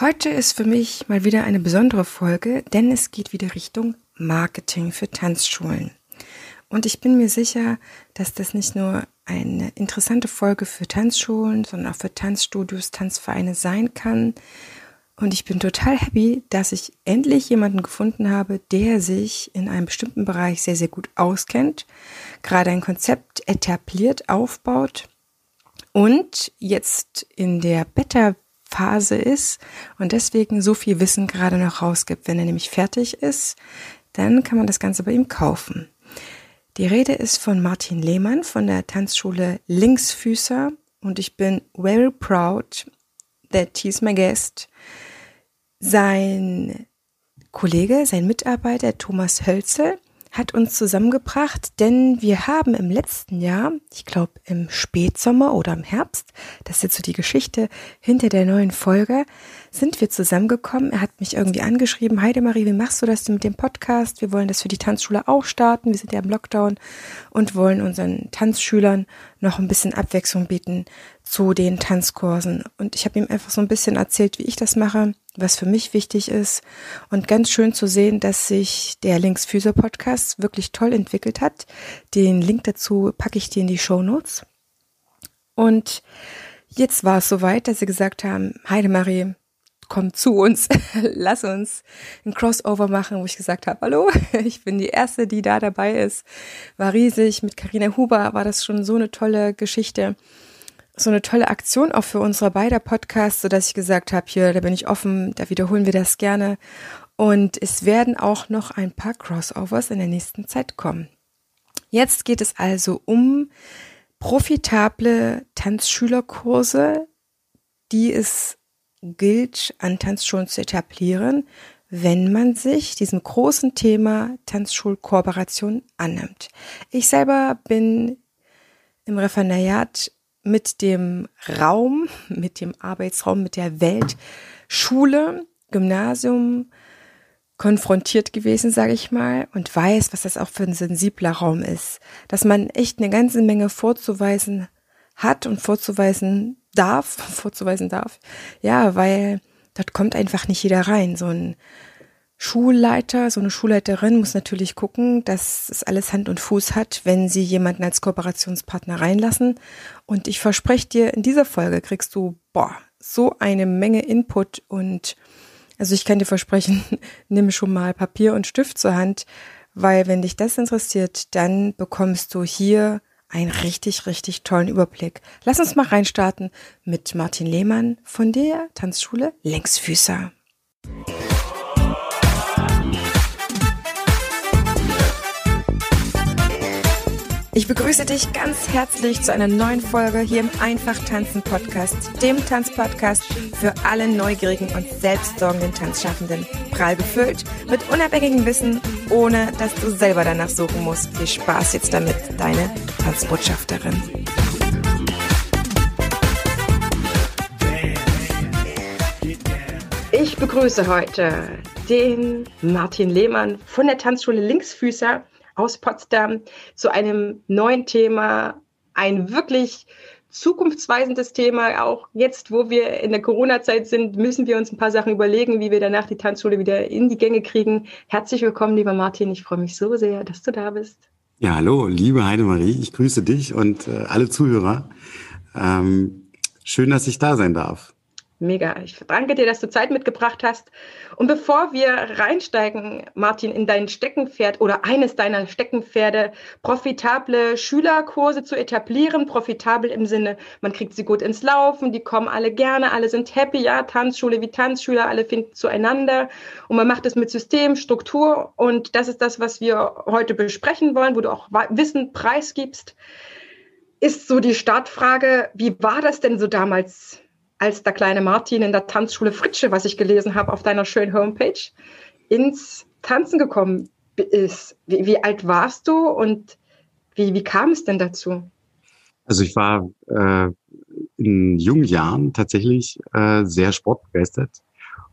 Heute ist für mich mal wieder eine besondere Folge, denn es geht wieder Richtung Marketing für Tanzschulen. Und ich bin mir sicher, dass das nicht nur eine interessante Folge für Tanzschulen, sondern auch für Tanzstudios, Tanzvereine sein kann. Und ich bin total happy, dass ich endlich jemanden gefunden habe, der sich in einem bestimmten Bereich sehr, sehr gut auskennt, gerade ein Konzept etabliert, aufbaut und jetzt in der Beta Phase ist und deswegen so viel Wissen gerade noch rausgibt. Wenn er nämlich fertig ist, dann kann man das Ganze bei ihm kaufen. Die Rede ist von Martin Lehmann von der Tanzschule Linksfüßer und ich bin very proud that he's my guest. Sein Kollege, sein Mitarbeiter Thomas Hölzel hat uns zusammengebracht, denn wir haben im letzten Jahr, ich glaube im Spätsommer oder im Herbst, das ist jetzt so die Geschichte hinter der neuen Folge, sind wir zusammengekommen. Er hat mich irgendwie angeschrieben, Heidemarie, wie machst du das denn mit dem Podcast? Wir wollen das für die Tanzschule auch starten. Wir sind ja im Lockdown und wollen unseren Tanzschülern noch ein bisschen Abwechslung bieten zu den Tanzkursen. Und ich habe ihm einfach so ein bisschen erzählt, wie ich das mache was für mich wichtig ist. Und ganz schön zu sehen, dass sich der Links Physio Podcast wirklich toll entwickelt hat. Den Link dazu packe ich dir in die Show Notes. Und jetzt war es soweit, dass sie gesagt haben, Heidemarie, komm zu uns, lass uns ein Crossover machen, wo ich gesagt habe, hallo, ich bin die Erste, die da dabei ist. War riesig, mit Karina Huber war das schon so eine tolle Geschichte so eine tolle Aktion auch für unsere beider Podcasts, so dass ich gesagt habe, hier, da bin ich offen, da wiederholen wir das gerne. Und es werden auch noch ein paar Crossovers in der nächsten Zeit kommen. Jetzt geht es also um profitable Tanzschülerkurse, die es gilt, an Tanzschulen zu etablieren, wenn man sich diesem großen Thema Tanzschulkooperation annimmt. Ich selber bin im Referendariat mit dem Raum, mit dem Arbeitsraum, mit der Welt, Schule, Gymnasium konfrontiert gewesen, sage ich mal, und weiß, was das auch für ein sensibler Raum ist, dass man echt eine ganze Menge vorzuweisen hat und vorzuweisen darf, vorzuweisen darf, ja, weil dort kommt einfach nicht jeder rein. So ein Schulleiter, so eine Schulleiterin muss natürlich gucken, dass es alles Hand und Fuß hat, wenn sie jemanden als Kooperationspartner reinlassen. Und ich verspreche dir, in dieser Folge kriegst du, boah, so eine Menge Input und also ich kann dir versprechen, nimm schon mal Papier und Stift zur Hand, weil wenn dich das interessiert, dann bekommst du hier einen richtig, richtig tollen Überblick. Lass uns mal reinstarten mit Martin Lehmann von der Tanzschule Längsfüßer. Ich begrüße dich ganz herzlich zu einer neuen Folge hier im Einfach Tanzen Podcast, dem Tanzpodcast für alle neugierigen und selbstsorgenden Tanzschaffenden. Prall gefüllt mit unabhängigem Wissen, ohne dass du selber danach suchen musst. Viel Spaß jetzt damit, deine Tanzbotschafterin. Ich begrüße heute den Martin Lehmann von der Tanzschule Linksfüßer aus Potsdam zu einem neuen Thema, ein wirklich zukunftsweisendes Thema. Auch jetzt, wo wir in der Corona-Zeit sind, müssen wir uns ein paar Sachen überlegen, wie wir danach die Tanzschule wieder in die Gänge kriegen. Herzlich willkommen, lieber Martin. Ich freue mich so sehr, dass du da bist. Ja, hallo, liebe Heidemarie. Ich grüße dich und äh, alle Zuhörer. Ähm, schön, dass ich da sein darf. Mega. Ich danke dir, dass du Zeit mitgebracht hast. Und bevor wir reinsteigen, Martin, in dein Steckenpferd oder eines deiner Steckenpferde, profitable Schülerkurse zu etablieren, profitabel im Sinne, man kriegt sie gut ins Laufen, die kommen alle gerne, alle sind happy, ja, Tanzschule wie Tanzschüler, alle finden zueinander und man macht es mit System, Struktur und das ist das, was wir heute besprechen wollen, wo du auch Wissen preisgibst. Ist so die Startfrage, wie war das denn so damals als der kleine Martin in der Tanzschule Fritsche, was ich gelesen habe auf deiner schönen Homepage, ins Tanzen gekommen ist. Wie, wie alt warst du und wie, wie kam es denn dazu? Also ich war äh, in jungen Jahren tatsächlich äh, sehr sportbegeistert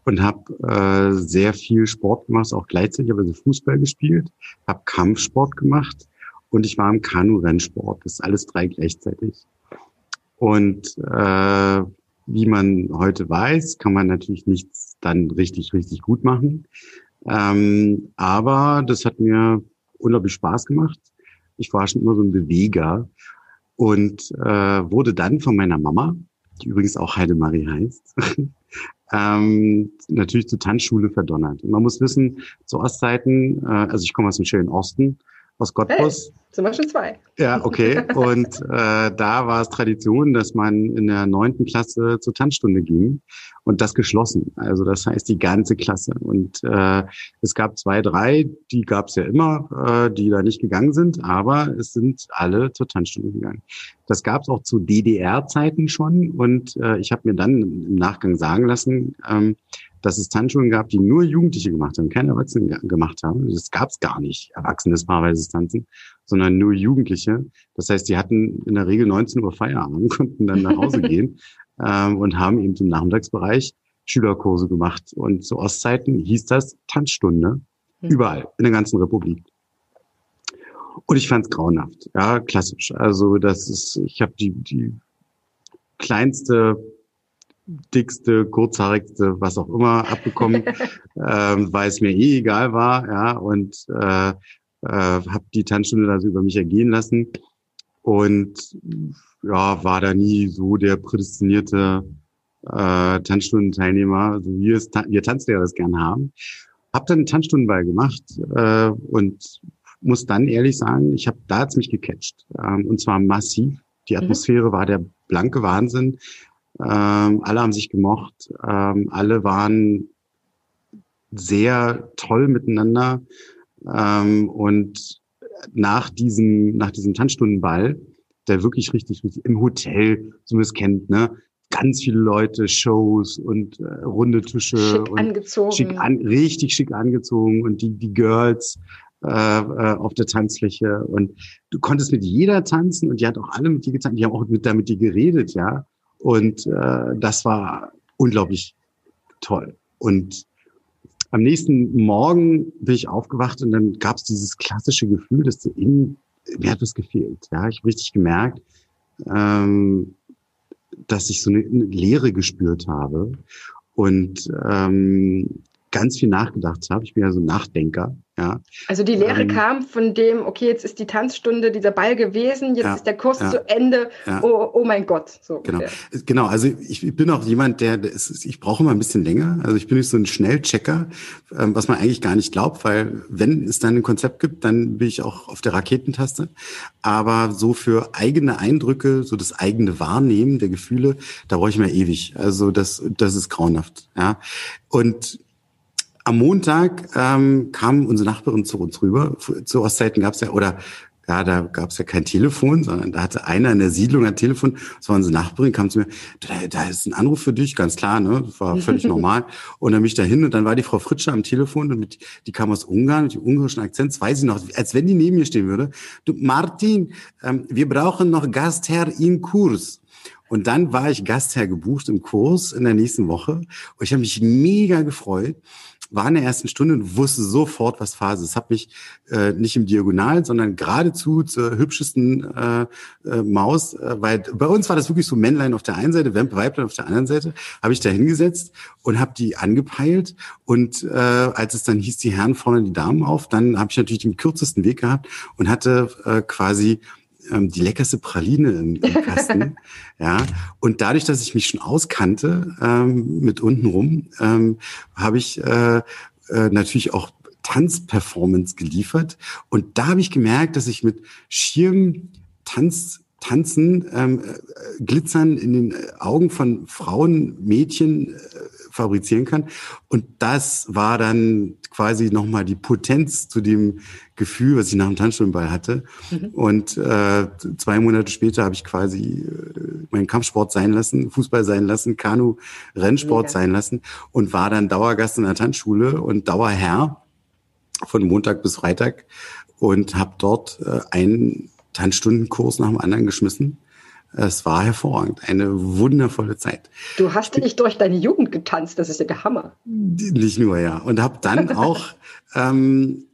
und habe äh, sehr viel Sport gemacht, auch gleichzeitig habe also Fußball gespielt, habe Kampfsport gemacht und ich war im Kanu-Rennsport. Das ist alles drei gleichzeitig. Und äh, wie man heute weiß, kann man natürlich nichts dann richtig, richtig gut machen. Ähm, aber das hat mir unglaublich Spaß gemacht. Ich war schon immer so ein Beweger und äh, wurde dann von meiner Mama, die übrigens auch Heidemarie heißt, ähm, natürlich zur Tanzschule verdonnert. Und man muss wissen, zu Ostzeiten, äh, also ich komme aus dem schönen Osten, aus Cottbus. Hey, zum Beispiel zwei. Ja, okay. Und äh, da war es Tradition, dass man in der neunten Klasse zur Tanzstunde ging und das geschlossen. Also das heißt die ganze Klasse. Und äh, es gab zwei, drei, die gab es ja immer, äh, die da nicht gegangen sind, aber es sind alle zur Tanzstunde gegangen. Das gab es auch zu DDR-Zeiten schon und äh, ich habe mir dann im Nachgang sagen lassen, ähm, dass es Tanzschulen gab, die nur Jugendliche gemacht haben, keine Erwachsene gemacht haben. Das gab es gar nicht, erwachsenes paarweises Tanzen, sondern nur Jugendliche. Das heißt, die hatten in der Regel 19 Uhr Feierabend, konnten dann nach Hause gehen ähm, und haben eben im Nachmittagsbereich Schülerkurse gemacht. Und zu Ostzeiten hieß das Tanzstunde, mhm. überall, in der ganzen Republik. Und ich fand es grauenhaft, ja, klassisch. Also das ist, ich habe die, die kleinste dickste, kurzhaarigste, was auch immer abbekommen, ähm, weil es mir eh egal war, ja, und äh, äh, habe die Tanzstunde also über mich ergehen lassen und ja, war da nie so der prädestinierte äh, Tanzstundenteilnehmer, so wie es wir Tanzlehrer das gern haben. Hab dann einen Tanzstundenball gemacht äh, und muss dann ehrlich sagen, ich habe da hat's mich gecatcht ähm, und zwar massiv. Die mhm. Atmosphäre mhm. war der blanke Wahnsinn. Ähm, alle haben sich gemocht. Ähm, alle waren sehr toll miteinander. Ähm, und nach diesem, nach diesem Tanzstundenball, der wirklich richtig, richtig im Hotel, so man es kennt, ne, ganz viele Leute, Shows und äh, runde Tische schick und angezogen. Schick an, richtig schick angezogen und die die Girls äh, äh, auf der Tanzfläche und du konntest mit jeder tanzen und die hat auch alle mit dir getanzt, die haben auch mit da mit dir geredet, ja und äh, das war unglaublich toll. Und am nächsten Morgen bin ich aufgewacht und dann gab es dieses klassische Gefühl, dass in, mir hat was gefehlt. Ja, ich habe richtig gemerkt, ähm, dass ich so eine, eine Leere gespürt habe und ähm, ganz viel nachgedacht habe. Ich bin ja so ein Nachdenker. Ja. Also die Lehre ähm, kam von dem, okay, jetzt ist die Tanzstunde, dieser Ball gewesen, jetzt ja, ist der Kurs ja, zu Ende. Oh, oh mein Gott. So genau. genau, also ich bin auch jemand, der, der ist, ich brauche immer ein bisschen länger. Also ich bin nicht so ein Schnellchecker, ähm, was man eigentlich gar nicht glaubt, weil wenn es dann ein Konzept gibt, dann bin ich auch auf der Raketentaste. Aber so für eigene Eindrücke, so das eigene Wahrnehmen der Gefühle, da brauche ich mir ewig. Also das, das ist grauenhaft. Ja. Und am Montag ähm, kam unsere Nachbarin zu uns rüber. Zu Ostzeiten gab es ja, oder ja, da gab es ja kein Telefon, sondern da hatte einer in der Siedlung ein Telefon. Das war unsere Nachbarin, kam zu mir, da, da ist ein Anruf für dich, ganz klar, ne? Das war völlig normal. Und dann bin ich da hin und dann war die Frau Fritscher am Telefon und mit, die kam aus Ungarn mit dem ungarischen Akzent, das weiß ich noch, als wenn die neben mir stehen würde. Du, Martin, ähm, wir brauchen noch Gastherr im Kurs. Und dann war ich Gastherr gebucht im Kurs in der nächsten Woche. Und ich habe mich mega gefreut war in der ersten Stunde und wusste sofort, was Phase ist. Habe mich äh, nicht im Diagonal, sondern geradezu zur hübschesten äh, äh, Maus, äh, weil bei uns war das wirklich so Männlein auf der einen Seite, Weiblein auf der anderen Seite, habe ich da hingesetzt und habe die angepeilt. Und äh, als es dann hieß, die Herren vorne die Damen auf, dann habe ich natürlich den kürzesten Weg gehabt und hatte äh, quasi ähm, die leckerste Praline im, im Kasten. ja. Und dadurch, dass ich mich schon auskannte ähm, mit untenrum, ähm, habe ich äh, äh, natürlich auch Tanzperformance geliefert. Und da habe ich gemerkt, dass ich mit Schirm Tanz Tanzen, ähm, äh, Glitzern in den Augen von Frauen, Mädchen äh, fabrizieren kann. Und das war dann quasi nochmal die Potenz zu dem Gefühl, was ich nach dem Tanzstundenball hatte. Mhm. Und äh, zwei Monate später habe ich quasi äh, meinen Kampfsport sein lassen, Fußball sein lassen, Kanu, Rennsport Mega. sein lassen und war dann Dauergast in der Tanzschule und Dauerherr von Montag bis Freitag und habe dort äh, einen Tanzstundenkurs nach dem anderen geschmissen es war hervorragend, eine wundervolle Zeit. Du hast nicht durch deine Jugend getanzt, das ist ja der Hammer. Nicht nur, ja. Und habe dann auch ähm,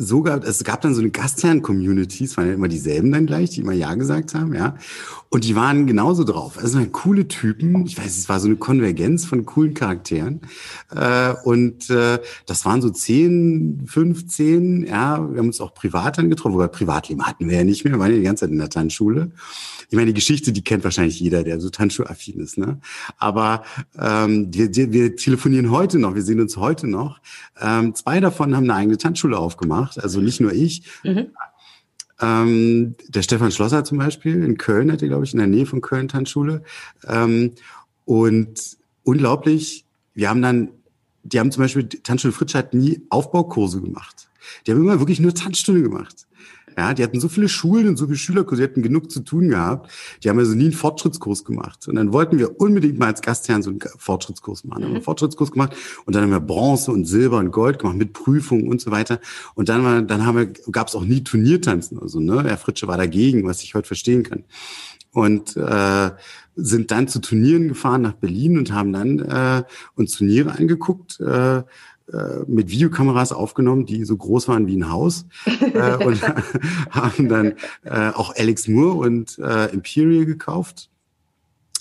so gab, es gab dann so eine Gastherren-Communities, waren ja immer dieselben dann gleich, die immer Ja gesagt haben, ja. Und die waren genauso drauf. Also halt coole Typen. Ich weiß, es war so eine Konvergenz von coolen Charakteren. Äh, und äh, das waren so zehn, 15, ja. Wir haben uns auch privat dann getroffen, wobei Privatleben hatten wir ja nicht mehr, wir waren ja die ganze Zeit in der Tanzschule. Ich meine, die Geschichte, die kennt wahrscheinlich jeder, der so Tanzschulaffin ist, ne? Aber ähm, wir, wir telefonieren heute noch, wir sehen uns heute noch. Ähm, zwei davon haben eine eigene Tanzschule aufgemacht, also nicht nur ich. Mhm. Ähm, der Stefan Schlosser zum Beispiel in Köln hat er, glaube ich, in der Nähe von Köln Tanzschule. Ähm, und unglaublich, wir haben dann, die haben zum Beispiel, Tanzschule Fritsch hat nie Aufbaukurse gemacht. Die haben immer wirklich nur Tanzstunde gemacht. Ja, die hatten so viele Schulen und so viele Schülerkurse, die hatten genug zu tun gehabt. Die haben also nie einen Fortschrittskurs gemacht. Und dann wollten wir unbedingt mal als Gastherren so einen Fortschrittskurs machen. Mhm. Haben wir einen Fortschrittskurs gemacht und dann haben wir Bronze und Silber und Gold gemacht mit Prüfungen und so weiter. Und dann, war, dann haben wir, gab es auch nie Turniertanzen. Also, ne, Herr Fritsche war dagegen, was ich heute verstehen kann. Und äh, sind dann zu Turnieren gefahren nach Berlin und haben dann äh, uns Turniere angeguckt. Äh, äh, mit Videokameras aufgenommen, die so groß waren wie ein Haus äh, und haben dann äh, auch Alex Moore und äh, Imperial gekauft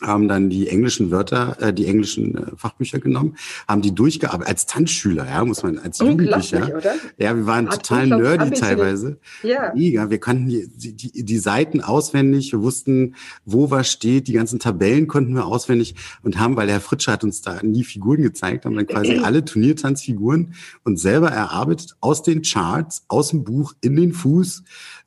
haben dann die englischen Wörter, äh, die englischen äh, Fachbücher genommen, haben die durchgearbeitet als Tanzschüler, ja, muss man als Jugendlicher. Oder? Ja, wir waren Art total nerdy teilweise. Ja. Mega. Wir kannten die, die, die Seiten auswendig, wir wussten, wo was steht, die ganzen Tabellen konnten wir auswendig und haben, weil der Herr Fritsche hat uns da nie Figuren gezeigt, haben dann quasi alle Turniertanzfiguren und selber erarbeitet aus den Charts, aus dem Buch in den Fuß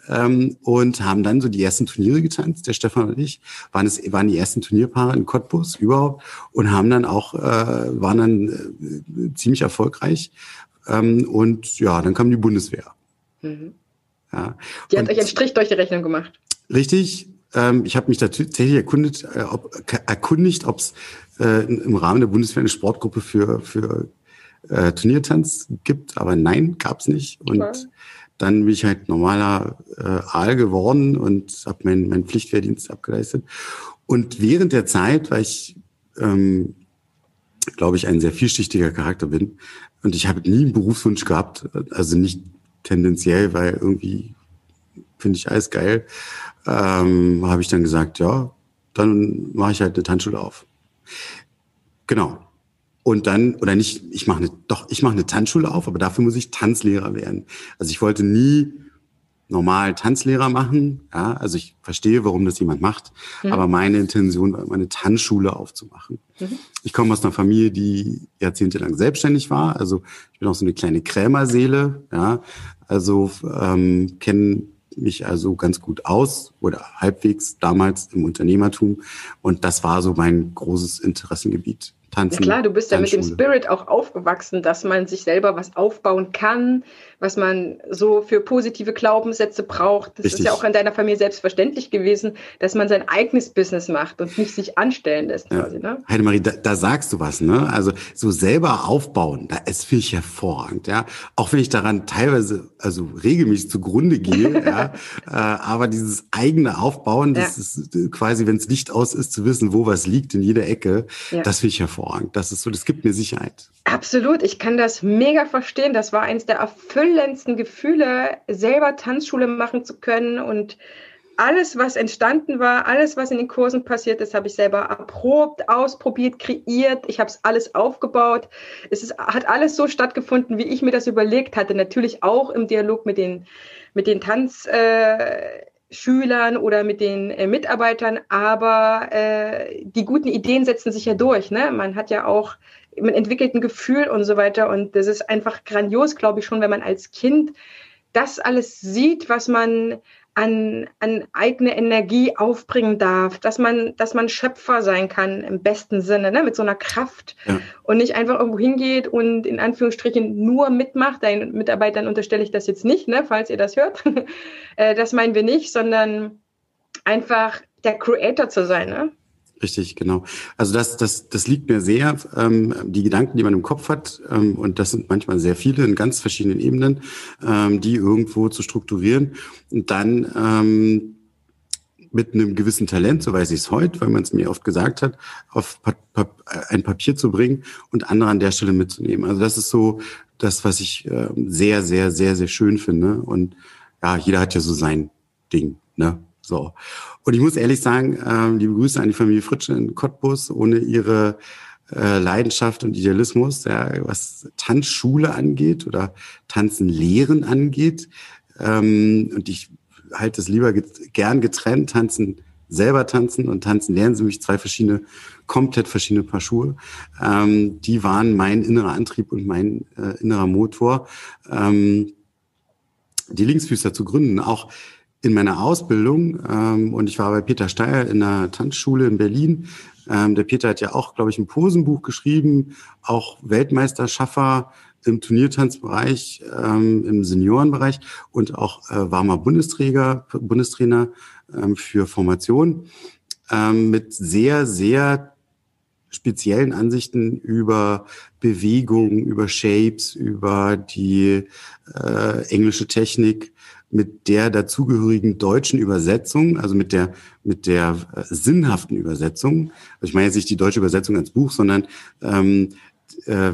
ähm, und haben dann so die ersten Turniere getanzt. Der Stefan und ich waren es waren die ersten Turnierpaare in Cottbus überhaupt und haben dann auch äh, waren dann äh, ziemlich erfolgreich. Ähm, und ja, dann kam die Bundeswehr. Mhm. Ja. Die hat und, euch einen Strich durch die Rechnung gemacht. Richtig. Ähm, ich habe mich tatsächlich erkundigt, äh, ob, erkundigt, ob es äh, im Rahmen der Bundeswehr eine Sportgruppe für für äh, Turniertanz gibt, aber nein, gab's nicht. Und Klar. Dann bin ich halt normaler äh, Aal geworden und habe meinen mein Pflichtwehrdienst abgeleistet. Und während der Zeit, weil ich, ähm, glaube ich, ein sehr vielschichtiger Charakter bin und ich habe nie einen Berufswunsch gehabt, also nicht tendenziell, weil irgendwie finde ich alles geil, ähm, habe ich dann gesagt, ja, dann mache ich halt eine Tanzschule auf. Genau. Und dann, oder nicht, ich mache eine, doch, ich mache eine Tanzschule auf, aber dafür muss ich Tanzlehrer werden. Also ich wollte nie normal Tanzlehrer machen. Ja, also ich verstehe, warum das jemand macht, mhm. aber meine Intention war immer eine Tanzschule aufzumachen. Mhm. Ich komme aus einer Familie, die jahrzehntelang selbstständig war. Also ich bin auch so eine kleine Krämerseele. Ja, also ähm, kenne mich also ganz gut aus oder halbwegs damals im Unternehmertum und das war so mein großes Interessengebiet. Tanzen. Ja klar, du bist ja mit dem Spirit auch aufgewachsen, dass man sich selber was aufbauen kann, was man so für positive Glaubenssätze braucht. Das Richtig. ist ja auch in deiner Familie selbstverständlich gewesen, dass man sein eigenes Business macht und nicht sich anstellen lässt. Ja. Quasi, ne? Heidemarie, da, da sagst du was, ne? Also so selber aufbauen, da ist finde ich hervorragend, ja. Auch wenn ich daran teilweise, also regelmäßig zugrunde gehe, ja. Äh, aber dieses eigene Aufbauen, das ja. ist quasi, wenn es Licht aus ist, zu wissen, wo was liegt in jeder Ecke, ja. das finde ich hervorragend. Das ist so, das gibt mir Sicherheit. Absolut, ich kann das mega verstehen. Das war eins der erfüllendsten Gefühle, selber Tanzschule machen zu können und alles, was entstanden war, alles, was in den Kursen passiert ist, habe ich selber erprobt, ausprobiert, kreiert. Ich habe es alles aufgebaut. Es ist, hat alles so stattgefunden, wie ich mir das überlegt hatte. Natürlich auch im Dialog mit den, mit den Tanzschülern äh, oder mit den äh, Mitarbeitern. Aber äh, die guten Ideen setzen sich ja durch. Ne? Man hat ja auch man entwickelt ein Gefühl und so weiter. Und das ist einfach grandios, glaube ich, schon, wenn man als Kind das alles sieht, was man an, an eigene Energie aufbringen darf, dass man, dass man Schöpfer sein kann im besten Sinne, ne, mit so einer Kraft ja. und nicht einfach irgendwo hingeht und in Anführungsstrichen nur mitmacht. Deinen Mitarbeitern unterstelle ich das jetzt nicht, ne, falls ihr das hört. Äh, das meinen wir nicht, sondern einfach der Creator zu sein, ne? Richtig, genau. Also das, das, das liegt mir sehr, ähm, die Gedanken, die man im Kopf hat, ähm, und das sind manchmal sehr viele in ganz verschiedenen Ebenen, ähm, die irgendwo zu strukturieren und dann ähm, mit einem gewissen Talent, so weiß ich es heute, weil man es mir oft gesagt hat, auf pa pa ein Papier zu bringen und andere an der Stelle mitzunehmen. Also das ist so das, was ich äh, sehr, sehr, sehr, sehr schön finde. Und ja, jeder hat ja so sein Ding, ne? So. Und ich muss ehrlich sagen, ähm, liebe Grüße an die Familie Fritsche in Cottbus, ohne ihre äh, Leidenschaft und Idealismus, ja, was Tanzschule angeht oder Tanzen lehren angeht. Ähm, und ich halte es lieber get gern getrennt, tanzen selber tanzen und tanzen lernen sie mich zwei verschiedene, komplett verschiedene Paar Schuhe. Ähm, die waren mein innerer Antrieb und mein äh, innerer Motor, ähm, die Linksfüßer zu gründen. Auch in meiner Ausbildung, ähm, und ich war bei Peter Steyer in der Tanzschule in Berlin. Ähm, der Peter hat ja auch, glaube ich, ein Posenbuch geschrieben, auch Weltmeisterschaffer im Turniertanzbereich, ähm, im Seniorenbereich und auch äh, war Bundesträger, Bundestrainer ähm, für Formation ähm, mit sehr, sehr speziellen Ansichten über Bewegung, über Shapes, über die äh, englische Technik, mit der dazugehörigen deutschen Übersetzung, also mit der mit der äh, sinnhaften Übersetzung. Also ich meine jetzt nicht die deutsche Übersetzung als Buch, sondern ähm, äh,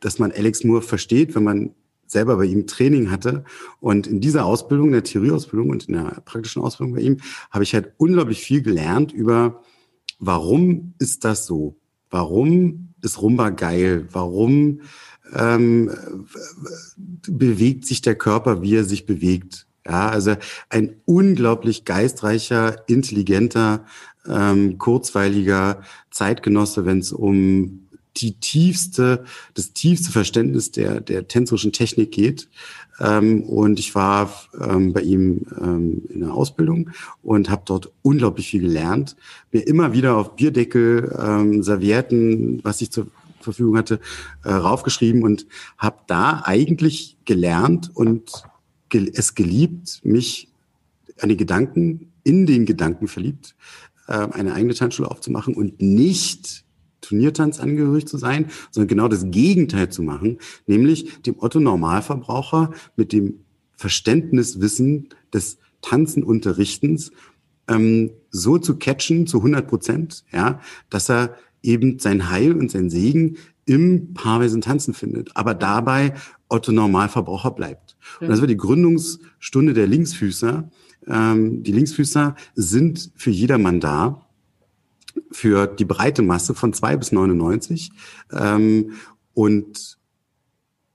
dass man Alex Moore versteht, wenn man selber bei ihm Training hatte. Und in dieser Ausbildung, in der Theorieausbildung und in der praktischen Ausbildung bei ihm, habe ich halt unglaublich viel gelernt über, warum ist das so? Warum ist Rumba geil? Warum ähm, bewegt sich der Körper, wie er sich bewegt? Ja, also ein unglaublich geistreicher, intelligenter, ähm, kurzweiliger Zeitgenosse, wenn es um die tiefste, das tiefste Verständnis der, der tänzerischen Technik geht. Ähm, und ich war ähm, bei ihm ähm, in der Ausbildung und habe dort unglaublich viel gelernt. Mir immer wieder auf Bierdeckel, ähm, Servietten, was ich zur Verfügung hatte, äh, raufgeschrieben und habe da eigentlich gelernt und es geliebt, mich an die Gedanken, in den Gedanken verliebt, äh, eine eigene Tanzschule aufzumachen und nicht Turniertanz angehörig zu sein, sondern genau das Gegenteil zu machen, nämlich dem Otto Normalverbraucher mit dem Verständniswissen des Tanzenunterrichtens ähm, so zu catchen zu 100 Prozent, ja, dass er eben sein Heil und sein Segen im paarweisen Tanzen findet, aber dabei Otto Normalverbraucher bleibt. Und das war die Gründungsstunde der Linksfüßer. Ähm, die Linksfüßer sind für jedermann da für die breite Masse von zwei bis 99. Ähm, und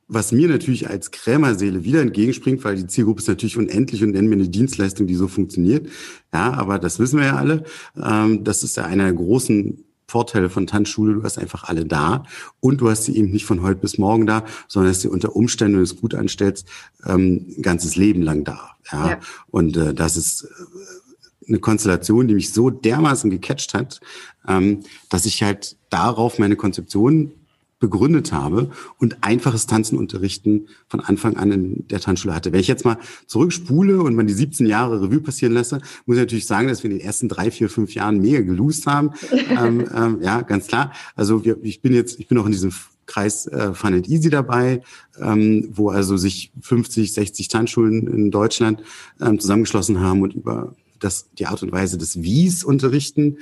was mir natürlich als Krämerseele wieder entgegenspringt, weil die Zielgruppe ist natürlich unendlich und nennen mir eine Dienstleistung, die so funktioniert. Ja, aber das wissen wir ja alle. Ähm, das ist ja einer der großen Vorteile von Tanzschule. Du hast einfach alle da und du hast sie eben nicht von heute bis morgen da, sondern hast sie unter Umständen, wenn du es gut anstellst, ähm, ein ganzes Leben lang da. Ja, ja. und äh, das ist äh, eine Konstellation, die mich so dermaßen gecatcht hat, ähm, dass ich halt darauf meine Konzeption begründet habe und einfaches Tanzen unterrichten von Anfang an in der Tanzschule hatte. Wenn ich jetzt mal zurückspule und man die 17 Jahre Revue passieren lasse, muss ich natürlich sagen, dass wir in den ersten drei, vier, fünf Jahren mega gelost haben. ähm, ähm, ja, ganz klar. Also wir, ich bin jetzt, ich bin auch in diesem Kreis äh, Fun and Easy dabei, ähm, wo also sich 50, 60 Tanzschulen in Deutschland ähm, zusammengeschlossen haben und über das, die Art und Weise des Wies unterrichten,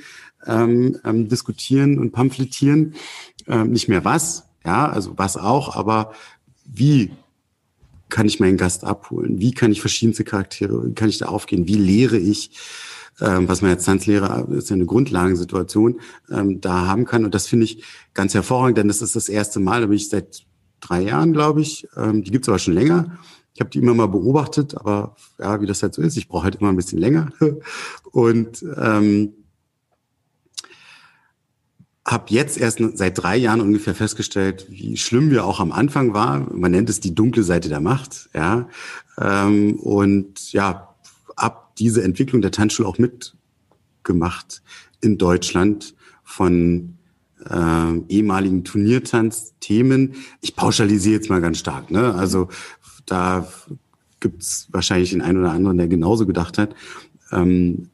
ähm, ähm, diskutieren und pamphletieren. Ähm, nicht mehr was, ja, also was auch, aber wie kann ich meinen Gast abholen? Wie kann ich verschiedenste Charaktere, wie kann ich da aufgehen? Wie lehre ich? Ähm, was man als Tanzlehrer ist ja eine Grundlagensituation, ähm, da haben kann. Und das finde ich ganz hervorragend, denn das ist das erste Mal, da bin ich seit drei Jahren, glaube ich. Ähm, die gibt's aber schon länger. Ich habe die immer mal beobachtet, aber ja, wie das halt so ist, ich brauche halt immer ein bisschen länger. Und ähm, habe jetzt erst seit drei Jahren ungefähr festgestellt, wie schlimm wir auch am Anfang war. Man nennt es die dunkle Seite der Macht. Ja, ähm, und ja, ab diese Entwicklung der Tanzschule auch mitgemacht in Deutschland von äh, ehemaligen Turniertanzthemen. Ich pauschalisiere jetzt mal ganz stark. Ne? Also da gibt's wahrscheinlich den einen oder anderen, der genauso gedacht hat, ähm,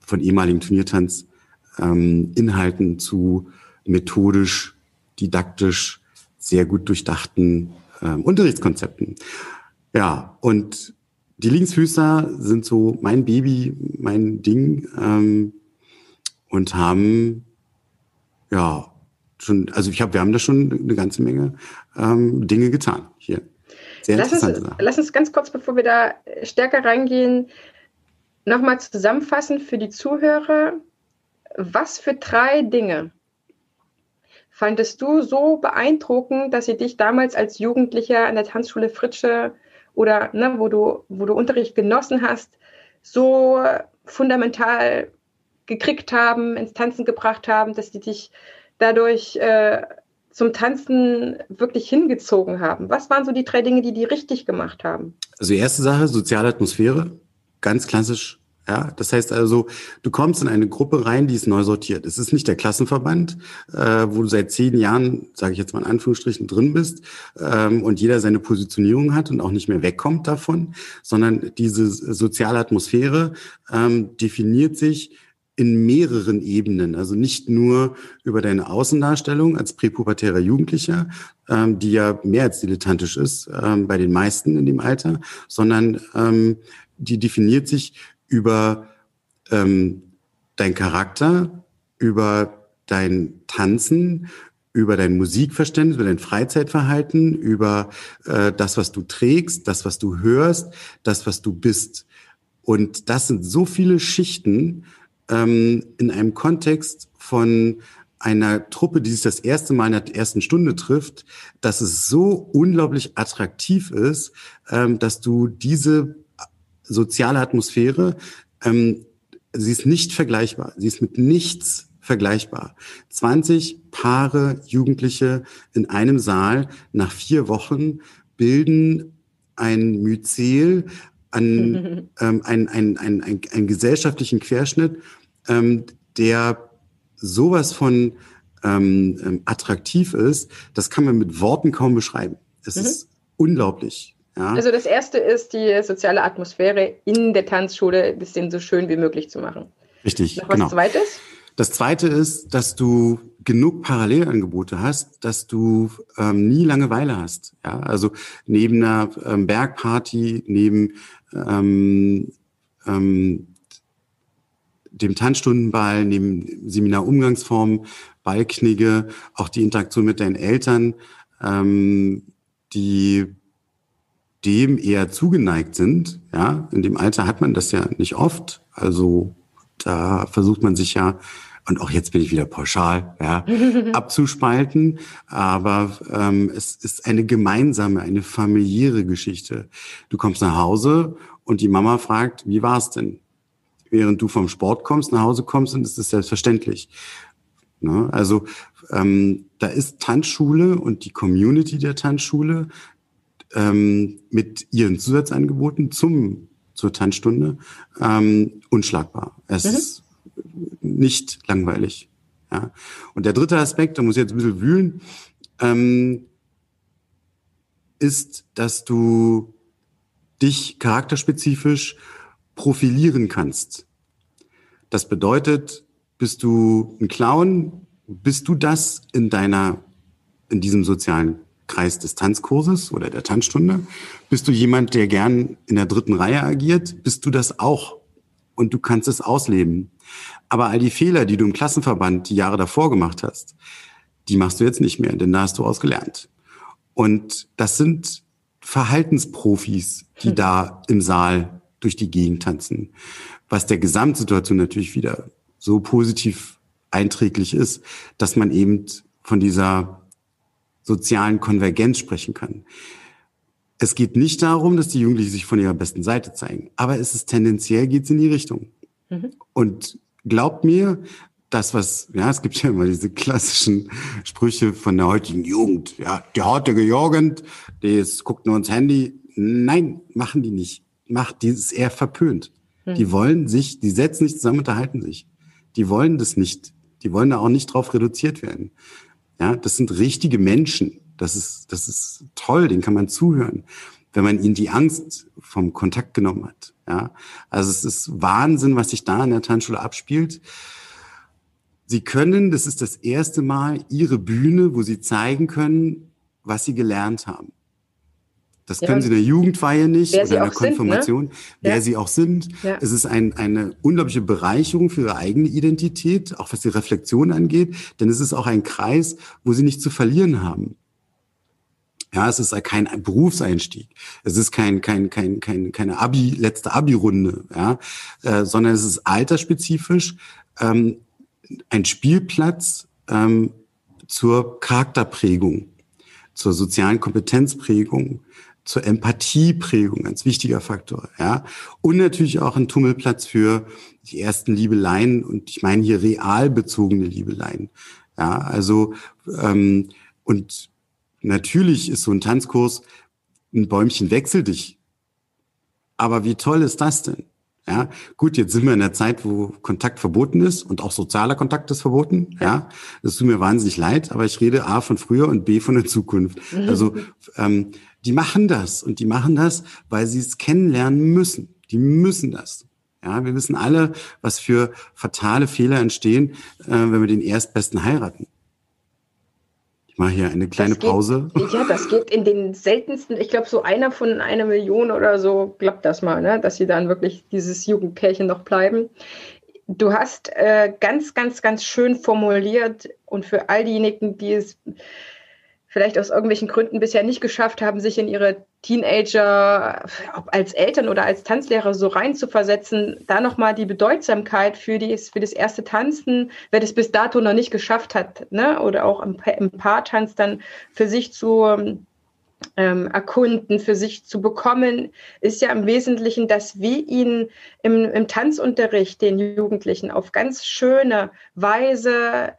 von ehemaligen Turniertanz ähm, Inhalten zu methodisch, didaktisch, sehr gut durchdachten ähm, Unterrichtskonzepten. Ja, und die Linksfüßer sind so mein Baby, mein Ding ähm, und haben ja schon, also ich habe, wir haben da schon eine ganze Menge ähm, Dinge getan hier. Sehr lass, uns, lass uns ganz kurz, bevor wir da stärker reingehen, nochmal zusammenfassen für die Zuhörer. Was für drei Dinge fandest du so beeindruckend, dass sie dich damals als Jugendlicher an der Tanzschule Fritsche oder ne, wo, du, wo du Unterricht genossen hast, so fundamental gekriegt haben, ins Tanzen gebracht haben, dass die dich dadurch äh, zum Tanzen wirklich hingezogen haben? Was waren so die drei Dinge, die die richtig gemacht haben? Also die erste Sache, soziale Atmosphäre, ganz klassisch ja, das heißt also, du kommst in eine Gruppe rein, die ist neu sortiert. Es ist nicht der Klassenverband, äh, wo du seit zehn Jahren, sage ich jetzt mal in Anführungsstrichen, drin bist ähm, und jeder seine Positionierung hat und auch nicht mehr wegkommt davon, sondern diese soziale Atmosphäre ähm, definiert sich in mehreren Ebenen, also nicht nur über deine Außendarstellung als präpubertärer Jugendlicher, ähm, die ja mehr als dilettantisch ist ähm, bei den meisten in dem Alter, sondern ähm, die definiert sich über ähm, dein Charakter, über dein Tanzen, über dein Musikverständnis, über dein Freizeitverhalten, über äh, das, was du trägst, das, was du hörst, das, was du bist. Und das sind so viele Schichten ähm, in einem Kontext von einer Truppe, die sich das erste Mal in der ersten Stunde trifft, dass es so unglaublich attraktiv ist, ähm, dass du diese soziale Atmosphäre, ähm, sie ist nicht vergleichbar. Sie ist mit nichts vergleichbar. 20 Paare Jugendliche in einem Saal nach vier Wochen bilden ein Myzel, an, ähm, ein, ein, ein, ein, ein gesellschaftlichen Querschnitt, ähm, der sowas von ähm, ähm, attraktiv ist, das kann man mit Worten kaum beschreiben. Es mhm. ist unglaublich. Ja. Also das erste ist, die soziale Atmosphäre in der Tanzschule ein bisschen so schön wie möglich zu machen. Richtig. Noch was genau. zweites? Das zweite ist, dass du genug Parallelangebote hast, dass du ähm, nie Langeweile hast. Ja, also neben einer ähm, Bergparty, neben ähm, ähm, dem Tanzstundenball, neben Seminarumgangsformen, Ballknigge, auch die Interaktion mit deinen Eltern, ähm, die dem eher zugeneigt sind. Ja, in dem Alter hat man das ja nicht oft. Also da versucht man sich ja und auch jetzt bin ich wieder pauschal, ja, abzuspalten. Aber ähm, es ist eine gemeinsame, eine familiäre Geschichte. Du kommst nach Hause und die Mama fragt, wie war's denn? Während du vom Sport kommst, nach Hause kommst, und es ist selbstverständlich. Ne? Also ähm, da ist Tanzschule und die Community der Tanzschule ähm, mit ihren Zusatzangeboten zum, zur Tanzstunde ähm, unschlagbar. Es mhm. ist nicht langweilig. Ja. Und der dritte Aspekt, da muss ich jetzt ein bisschen wühlen, ähm, ist, dass du dich charakterspezifisch profilieren kannst. Das bedeutet, bist du ein Clown, bist du das in deiner, in diesem sozialen Kreis des Tanzkurses oder der Tanzstunde? Bist du jemand, der gern in der dritten Reihe agiert? Bist du das auch? Und du kannst es ausleben. Aber all die Fehler, die du im Klassenverband die Jahre davor gemacht hast, die machst du jetzt nicht mehr, denn da hast du ausgelernt. Und das sind Verhaltensprofis, die hm. da im Saal durch die Gegend tanzen. Was der Gesamtsituation natürlich wieder so positiv einträglich ist, dass man eben von dieser sozialen Konvergenz sprechen kann. Es geht nicht darum, dass die Jugendlichen sich von ihrer besten Seite zeigen, aber es ist tendenziell geht's in die Richtung. Mhm. Und glaubt mir, das, was, ja, es gibt ja immer diese klassischen Sprüche von der heutigen Jugend. Ja, die heutige Jugend, die ist, guckt nur ins Handy. Nein, machen die nicht. Macht, die ist eher verpönt. Mhm. Die wollen sich, die setzen sich zusammen, unterhalten sich. Die wollen das nicht. Die wollen da auch nicht drauf reduziert werden. Ja, das sind richtige Menschen. Das ist, das ist toll, den kann man zuhören, wenn man ihnen die Angst vom Kontakt genommen hat. Ja, also es ist Wahnsinn, was sich da in der Tanzschule abspielt. Sie können, das ist das erste Mal, ihre Bühne, wo sie zeigen können, was sie gelernt haben. Das können ja, sie in der Jugendweihe nicht oder in der Konfirmation, sind, ne? wer ja. sie auch sind. Ja. Es ist ein, eine unglaubliche Bereicherung für ihre eigene Identität, auch was die Reflexion angeht, denn es ist auch ein Kreis, wo sie nicht zu verlieren haben. Ja, es ist kein Berufseinstieg. Es ist kein, kein, kein, kein, keine Abi, letzte Abi-Runde, ja, äh, sondern es ist altersspezifisch ähm, ein Spielplatz ähm, zur Charakterprägung, zur sozialen Kompetenzprägung, zur Empathieprägung, ganz wichtiger Faktor, ja. Und natürlich auch ein Tummelplatz für die ersten Liebeleien und ich meine hier real bezogene Liebeleien. Ja, also ähm, und natürlich ist so ein Tanzkurs ein Bäumchen wechsel dich. Aber wie toll ist das denn? Ja, gut, jetzt sind wir in der Zeit, wo Kontakt verboten ist und auch sozialer Kontakt ist verboten. Ja, das tut mir wahnsinnig leid, aber ich rede A von früher und B von der Zukunft. Also ähm, die machen das und die machen das, weil sie es kennenlernen müssen. Die müssen das. Ja, wir wissen alle, was für fatale Fehler entstehen, äh, wenn wir den Erstbesten heiraten. Ich mache hier eine kleine geht, Pause. Ja, das geht in den seltensten, ich glaube, so einer von einer Million oder so klappt das mal, ne? dass sie dann wirklich dieses Jugendpärchen noch bleiben. Du hast äh, ganz, ganz, ganz schön formuliert und für all diejenigen, die es vielleicht aus irgendwelchen Gründen bisher nicht geschafft haben, sich in ihre Teenager, ob als Eltern oder als Tanzlehrer so reinzuversetzen, da nochmal die Bedeutsamkeit für, die, für das erste Tanzen, wer das bis dato noch nicht geschafft hat, ne? oder auch im, im Paartanz dann für sich zu ähm, erkunden, für sich zu bekommen, ist ja im Wesentlichen, dass wir ihnen im, im Tanzunterricht den Jugendlichen auf ganz schöne Weise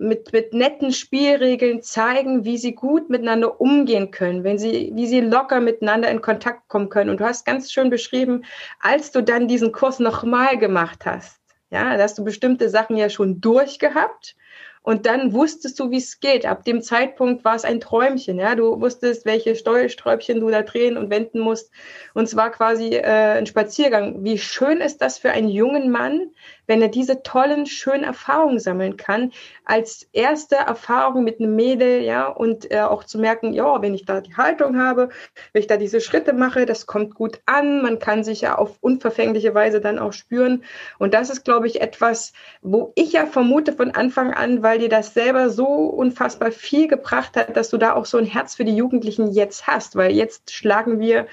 mit, mit netten Spielregeln zeigen, wie sie gut miteinander umgehen können, wenn sie, wie sie locker miteinander in Kontakt kommen können. Und du hast ganz schön beschrieben, als du dann diesen Kurs nochmal gemacht hast, ja, da hast du bestimmte Sachen ja schon durchgehabt und dann wusstest du, wie es geht. Ab dem Zeitpunkt war es ein Träumchen. Ja? Du wusstest, welche Steuersträubchen du da drehen und wenden musst. Und zwar quasi äh, ein Spaziergang. Wie schön ist das für einen jungen Mann, wenn er diese tollen, schönen Erfahrungen sammeln kann, als erste Erfahrung mit einem Mädel, ja, und äh, auch zu merken, ja, wenn ich da die Haltung habe, wenn ich da diese Schritte mache, das kommt gut an, man kann sich ja auf unverfängliche Weise dann auch spüren. Und das ist, glaube ich, etwas, wo ich ja vermute von Anfang an, weil dir das selber so unfassbar viel gebracht hat, dass du da auch so ein Herz für die Jugendlichen jetzt hast, weil jetzt schlagen wir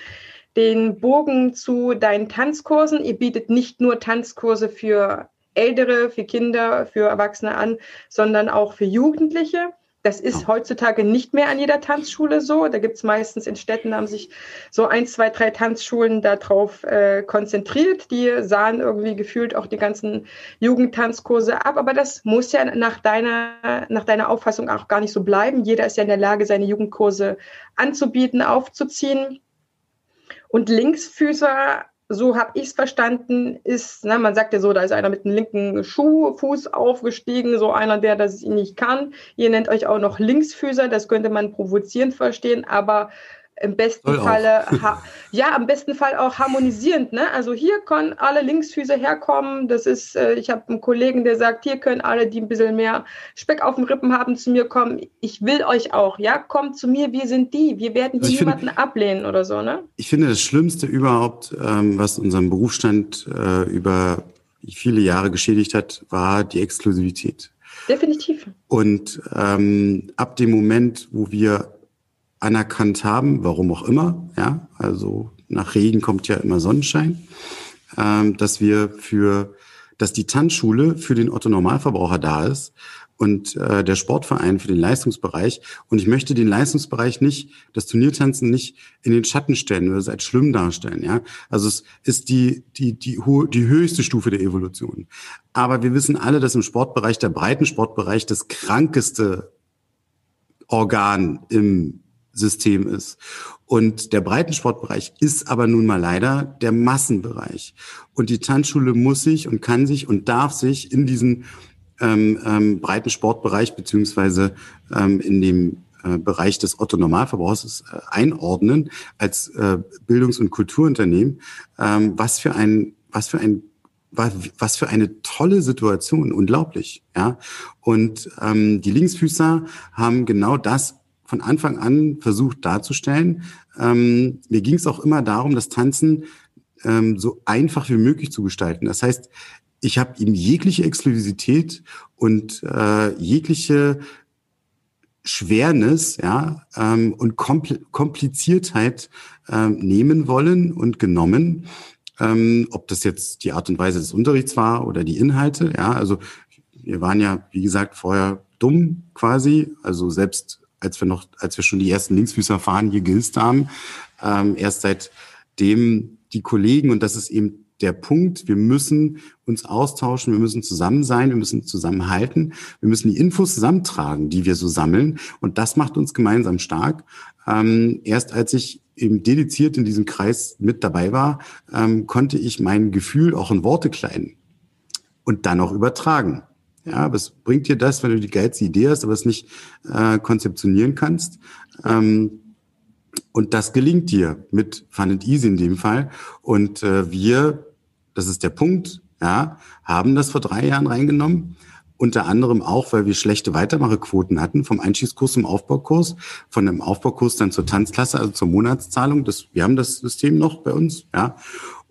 den Bogen zu deinen Tanzkursen. Ihr bietet nicht nur Tanzkurse für Ältere, für Kinder, für Erwachsene an, sondern auch für Jugendliche. Das ist heutzutage nicht mehr an jeder Tanzschule so. Da gibt es meistens in Städten, haben sich so ein, zwei, drei Tanzschulen darauf äh, konzentriert. Die sahen irgendwie gefühlt auch die ganzen Jugendtanzkurse ab. Aber das muss ja nach deiner, nach deiner Auffassung auch gar nicht so bleiben. Jeder ist ja in der Lage, seine Jugendkurse anzubieten, aufzuziehen. Und Linksfüßer, so habe ich es verstanden, ist, ne, man sagt ja so, da ist einer mit dem linken Schuhfuß aufgestiegen, so einer, der das nicht kann. Ihr nennt euch auch noch Linksfüßer, das könnte man provozierend verstehen, aber im besten Soll Falle, ja, im besten Fall auch harmonisierend. Ne? Also hier können alle Linksfüße herkommen. Das ist, äh, ich habe einen Kollegen, der sagt, hier können alle, die ein bisschen mehr Speck auf den Rippen haben, zu mir kommen. Ich will euch auch, ja, kommt zu mir, wir sind die. Wir werden hier also niemanden finde, ablehnen oder so, ne? Ich finde das Schlimmste überhaupt, ähm, was unseren Berufsstand äh, über viele Jahre geschädigt hat, war die Exklusivität. Definitiv. Und ähm, ab dem Moment, wo wir anerkannt haben, warum auch immer, ja, also nach Regen kommt ja immer Sonnenschein, ähm, dass wir für, dass die Tanzschule für den Otto Normalverbraucher da ist und äh, der Sportverein für den Leistungsbereich. Und ich möchte den Leistungsbereich nicht, das Turniertanzen nicht in den Schatten stellen oder es als schlimm darstellen. Ja, also es ist die die die hohe die höchste Stufe der Evolution. Aber wir wissen alle, dass im Sportbereich der Breitensportbereich das krankeste Organ im System ist. Und der Breitensportbereich ist aber nun mal leider der Massenbereich. Und die Tanzschule muss sich und kann sich und darf sich in diesen ähm, ähm, Breitensportbereich beziehungsweise ähm, in dem äh, Bereich des Otto Normalverbrauchs äh, einordnen als äh, Bildungs- und Kulturunternehmen. Ähm, was für ein was für ein was für eine tolle Situation, unglaublich, ja. Und ähm, die Linksfüßer haben genau das von Anfang an versucht darzustellen. Ähm, mir ging es auch immer darum, das Tanzen ähm, so einfach wie möglich zu gestalten. Das heißt, ich habe ihm jegliche Exklusivität und äh, jegliche Schwernis ja, ähm, und Kompl Kompliziertheit ähm, nehmen wollen und genommen. Ähm, ob das jetzt die Art und Weise des Unterrichts war oder die Inhalte. Ja, also wir waren ja, wie gesagt, vorher dumm quasi. Also selbst als wir noch, als wir schon die ersten Linksfüßerfahren hier gehisst haben, ähm, erst seitdem die Kollegen, und das ist eben der Punkt, wir müssen uns austauschen, wir müssen zusammen sein, wir müssen zusammenhalten, wir müssen die Infos zusammentragen, die wir so sammeln. Und das macht uns gemeinsam stark. Ähm, erst als ich eben dediziert in diesem Kreis mit dabei war, ähm, konnte ich mein Gefühl auch in Worte kleiden und dann auch übertragen. Ja, was bringt dir das, wenn du die geilste Idee hast, aber es nicht äh, konzeptionieren kannst? Ähm, und das gelingt dir mit Fun and Easy in dem Fall. Und äh, wir, das ist der Punkt, ja, haben das vor drei Jahren reingenommen. Unter anderem auch, weil wir schlechte Weitermachequoten hatten vom Einstiegskurs zum Aufbaukurs, von dem Aufbaukurs dann zur Tanzklasse, also zur Monatszahlung. Das, wir haben das System noch bei uns, ja.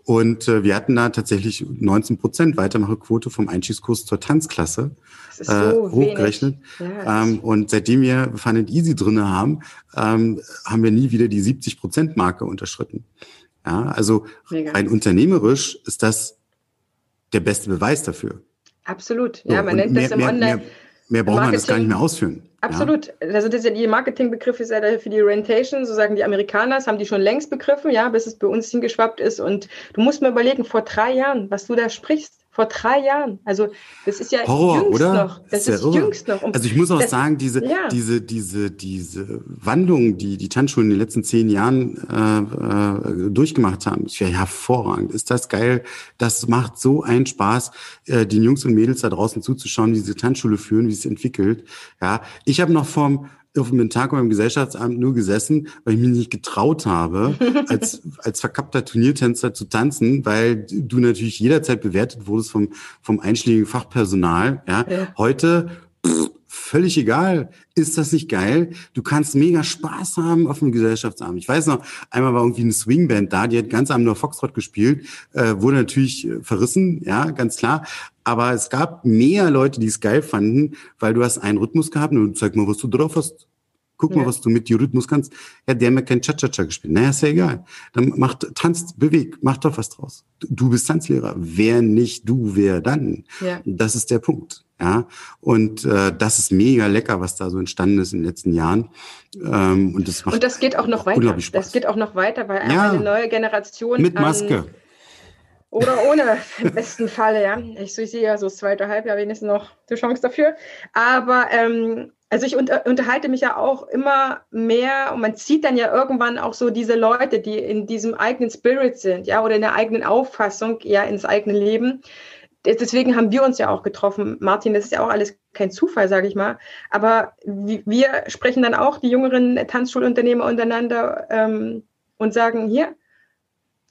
Und äh, wir hatten da tatsächlich 19 Prozent Weitermachequote vom Einstiegskurs zur Tanzklasse so äh, hochgerechnet. Ja, ähm, und seitdem wir Fun and Easy drinne haben, ähm, haben wir nie wieder die 70 Prozent Marke unterschritten. Ja, also Mega. rein unternehmerisch ist das der beste Beweis dafür. Absolut. Ja, so, man nennt mehr, das im mehr, Online. Mehr, mehr braucht man das gar nicht mehr ausführen. Absolut. Ja. Also das ist ja die Marketingbegriff ist ja für die Rentation, so sagen die Amerikaner, das haben die schon längst begriffen, ja, bis es bei uns hingeschwappt ist. Und du musst mir überlegen, vor drei Jahren, was du da sprichst, vor drei Jahren. Also das ist ja Horror, jüngst oder? noch. Das ist, ist jüngst noch. Und also ich muss auch das, sagen, diese, ja. diese, diese, diese Wandlung, die die Tanzschulen in den letzten zehn Jahren äh, äh, durchgemacht haben, ist ja hervorragend. Ist das geil? Das macht so einen Spaß, äh, den Jungs und Mädels da draußen zuzuschauen, wie diese Tanzschule führen, wie es entwickelt. Ja, ich habe noch vom auf dem Tag beim Gesellschaftsamt nur gesessen, weil ich mich nicht getraut habe, als, als verkappter Turniertänzer zu tanzen, weil du natürlich jederzeit bewertet wurdest vom, vom einschlägigen Fachpersonal. Ja. ja. Heute pff, völlig egal. Ist das nicht geil? Du kannst mega Spaß haben auf dem Gesellschaftsabend. Ich weiß noch, einmal war irgendwie eine Swingband da, die hat ganz Abend nur Foxtrot gespielt, äh, wurde natürlich äh, verrissen, ja, ganz klar. Aber es gab mehr Leute, die es geil fanden, weil du hast einen Rhythmus gehabt und zeig mal, was du drauf hast. Guck ja. mal, was du mit dem Rhythmus kannst. Ja, der hat mir kein Cha-Cha-Cha gespielt. Naja, ist ja egal. Dann macht, tanzt, bewegt, mach doch was draus. Du bist Tanzlehrer. Wer nicht du, wer dann? Ja. Das ist der Punkt. Ja, und äh, das ist mega lecker, was da so entstanden ist in den letzten Jahren. Ähm, und das macht und das geht auch noch weiter. Das geht auch noch weiter, weil ja, eine neue Generation mit Maske. Oder ohne, im besten Falle, ja. Ich, ich sehe ja so das zweite Halbjahr wenigstens noch die Chance dafür. Aber ähm, also ich unter, unterhalte mich ja auch immer mehr und man zieht dann ja irgendwann auch so diese Leute, die in diesem eigenen Spirit sind, ja, oder in der eigenen Auffassung, ja, ins eigene Leben. Deswegen haben wir uns ja auch getroffen. Martin, das ist ja auch alles kein Zufall, sage ich mal. Aber wir sprechen dann auch die jüngeren Tanzschulunternehmer untereinander ähm, und sagen, hier,